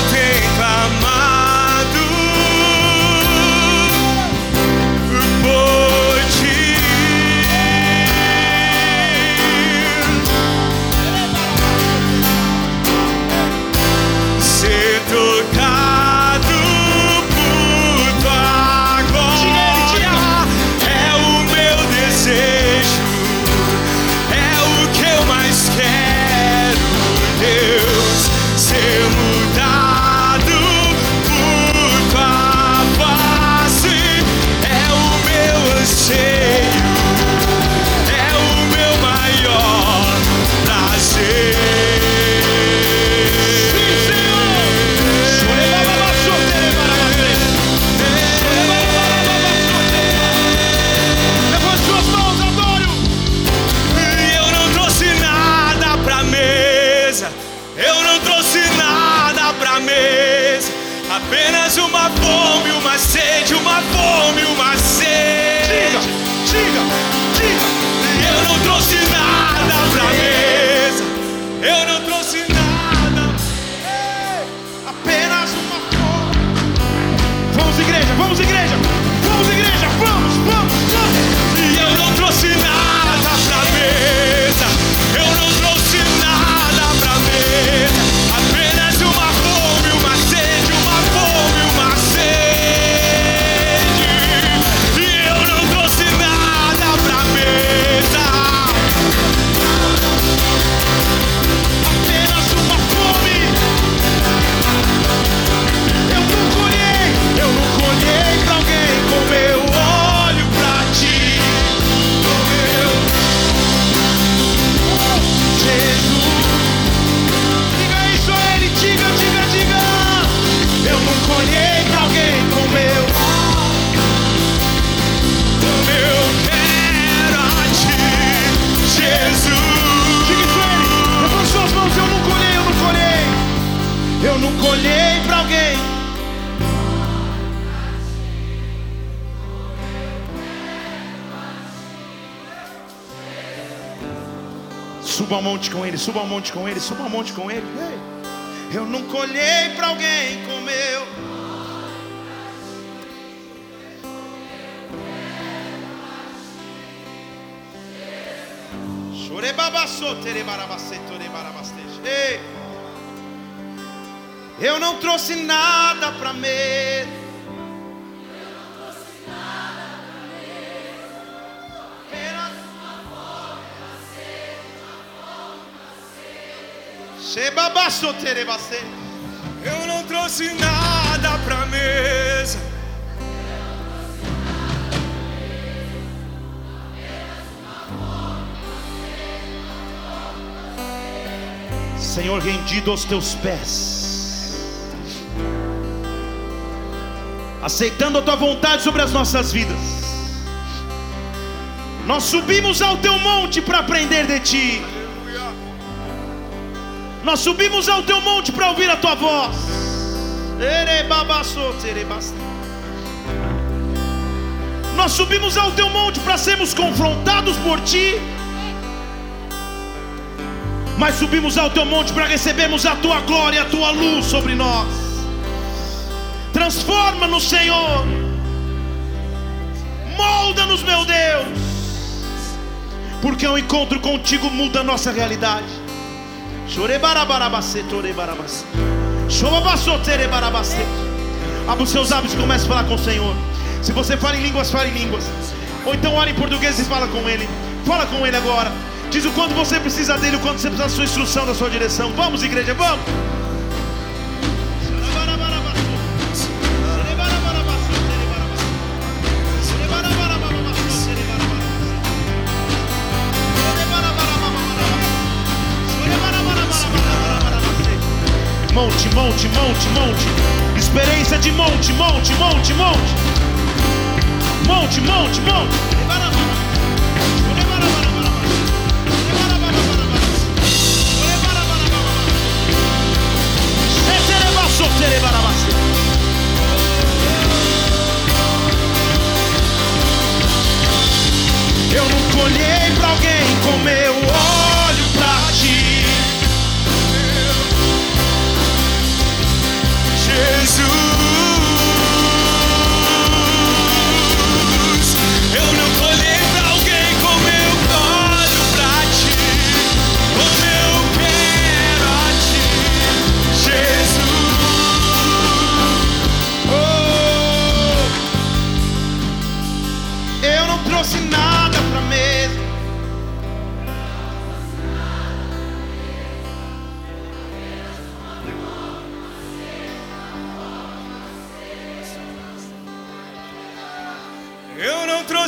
Suba ao monte com ele, suba ao monte com ele, suba ao monte com ele. Ei. Eu nunca olhei para alguém como eu. Eu não trouxe nada para mim. Eu não trouxe nada pra mesa. Senhor, rendido aos teus pés, aceitando a tua vontade sobre as nossas vidas. Nós subimos ao teu monte para aprender de ti. Nós subimos ao teu monte para ouvir a tua voz. Nós subimos ao teu monte para sermos confrontados por ti. Mas subimos ao teu monte para recebermos a tua glória, a tua luz sobre nós. Transforma-nos, Senhor. Molda-nos, meu Deus. Porque o encontro contigo muda a nossa realidade. Abra os seus lábios e comece a falar com o Senhor. Se você fala em línguas, fale em línguas. Ou então ore em português e fala com Ele. Fala com Ele agora. Diz o quanto você precisa dele, o quanto você precisa da sua instrução, da sua direção. Vamos, igreja, vamos. Monte, monte, monte, monte. Experiência de monte, monte, monte, monte. Monte, monte, monte. Eu não olhei pra alguém com meu olho Jesus.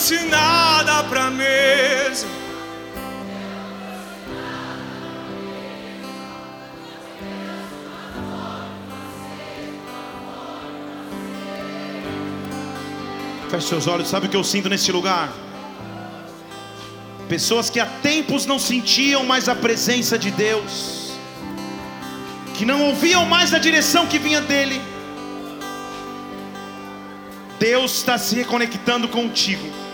Trouxe nada pra mesa. Feche seus olhos, sabe o que eu sinto nesse lugar? Pessoas que há tempos não sentiam mais a presença de Deus, que não ouviam mais a direção que vinha dEle. Deus está se reconectando contigo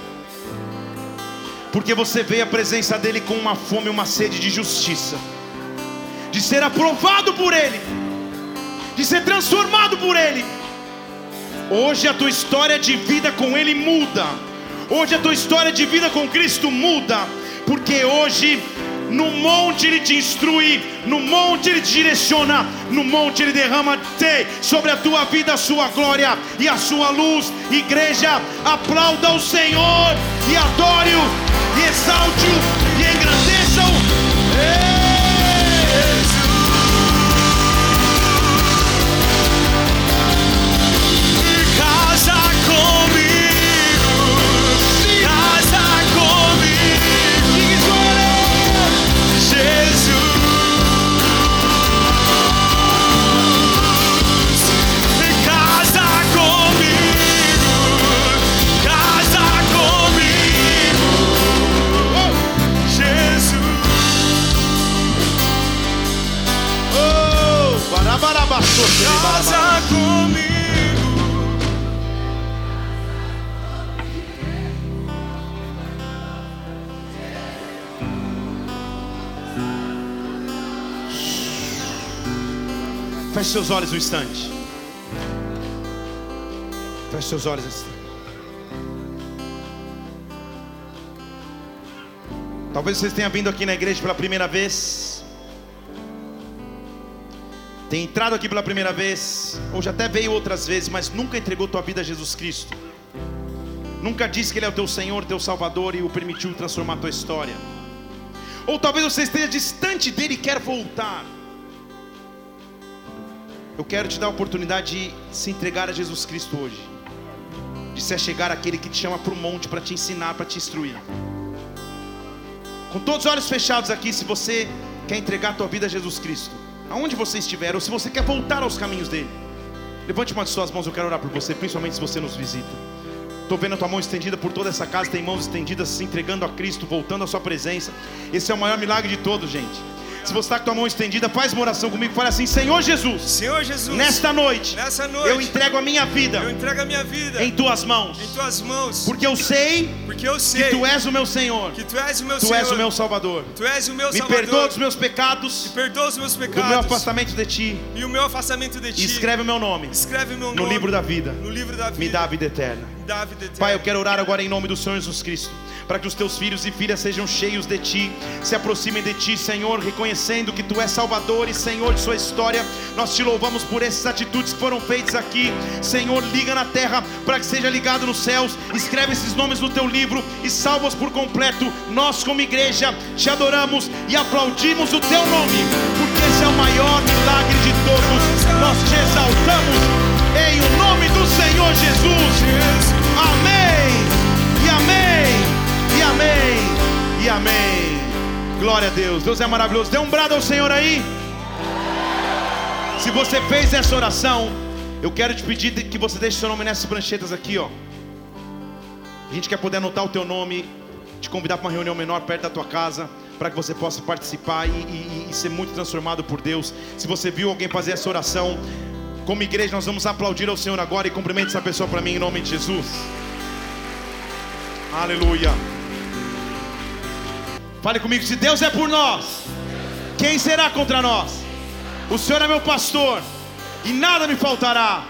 porque você veio à presença dEle com uma fome, uma sede de justiça, de ser aprovado por Ele, de ser transformado por Ele. Hoje a tua história de vida com Ele muda, hoje a tua história de vida com Cristo muda, porque hoje no monte Ele te instrui, no monte Ele te direciona, no monte Ele derrama sobre a tua vida a sua glória e a sua luz. Igreja, aplauda o Senhor e adore-o e exalte-o e engrandeça-o. Casa comigo. Feche seus olhos um instante. Feche seus olhos um instante. Talvez vocês tenham vindo aqui na igreja pela primeira vez. Tem entrado aqui pela primeira vez, ou já até veio outras vezes, mas nunca entregou tua vida a Jesus Cristo. Nunca disse que Ele é o teu Senhor, teu Salvador e o permitiu transformar tua história. Ou talvez você esteja distante dele e quer voltar. Eu quero te dar a oportunidade de se entregar a Jesus Cristo hoje. De se achegar àquele que te chama para o monte para te ensinar, para te instruir. Com todos os olhos fechados aqui, se você quer entregar a tua vida a Jesus Cristo, aonde você estiver, ou se você quer voltar aos caminhos dele, levante uma de suas mãos, eu quero orar por você, principalmente se você nos visita. Estou vendo a tua mão estendida por toda essa casa, tem mãos estendidas se entregando a Cristo, voltando à sua presença. Esse é o maior milagre de todos, gente. Se você está com a mão estendida, faz uma oração comigo. Fale assim: Senhor Jesus. Senhor Jesus. Nesta noite. Nessa noite. Eu entrego a minha vida. Eu entrego a minha vida. Em tuas mãos. Em tuas mãos. Porque eu sei. Porque eu sei. Que tu és o meu Senhor. Que tu és o meu tu Senhor. És o meu Salvador. Tu és o meu Me Salvador. Me perdoa dos meus pecados. Me perdoa os meus pecados. Do meu afastamento de ti. E o meu afastamento de ti. E escreve o meu nome. Escreve o meu no nome. livro da vida. No livro da vida. Me dá a vida eterna. Pai, eu quero orar agora em nome do Senhor Jesus Cristo para que os teus filhos e filhas sejam cheios de ti, se aproximem de ti, Senhor, reconhecendo que tu és Salvador e Senhor de sua história. Nós te louvamos por essas atitudes que foram feitas aqui. Senhor, liga na terra para que seja ligado nos céus. Escreve esses nomes no teu livro e salva-os por completo. Nós, como igreja, te adoramos e aplaudimos o teu nome, porque esse é o maior milagre de todos. Nós te exaltamos em o nome do Senhor Jesus. Amém. E amém e amém, e amém. Glória a Deus, Deus é maravilhoso. Dê um brado ao Senhor aí. Se você fez essa oração, eu quero te pedir que você deixe seu nome nessas pranchetas aqui, ó. A gente quer poder anotar o teu nome, te convidar para uma reunião menor perto da tua casa, para que você possa participar e, e, e ser muito transformado por Deus. Se você viu alguém fazer essa oração, como igreja, nós vamos aplaudir ao Senhor agora e cumprimente essa pessoa para mim em nome de Jesus. Aleluia. Fale comigo, se Deus é por nós, quem será contra nós? O Senhor é meu pastor e nada me faltará.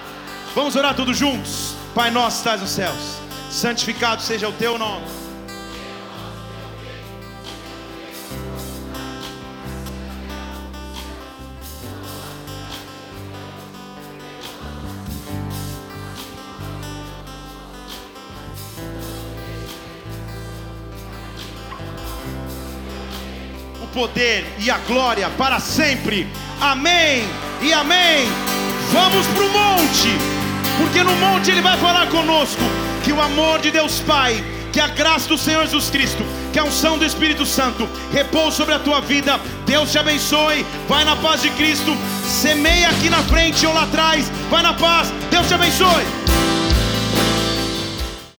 Vamos orar todos juntos. Pai nosso, estás nos céus, santificado seja o teu nome. Poder e a glória para sempre. Amém e amém. Vamos para o monte, porque no monte Ele vai falar conosco. Que o amor de Deus Pai, que a graça do Senhor Jesus Cristo, que a unção do Espírito Santo repouse sobre a tua vida. Deus te abençoe. Vai na paz de Cristo. Semeia aqui na frente ou lá atrás. Vai na paz. Deus te abençoe.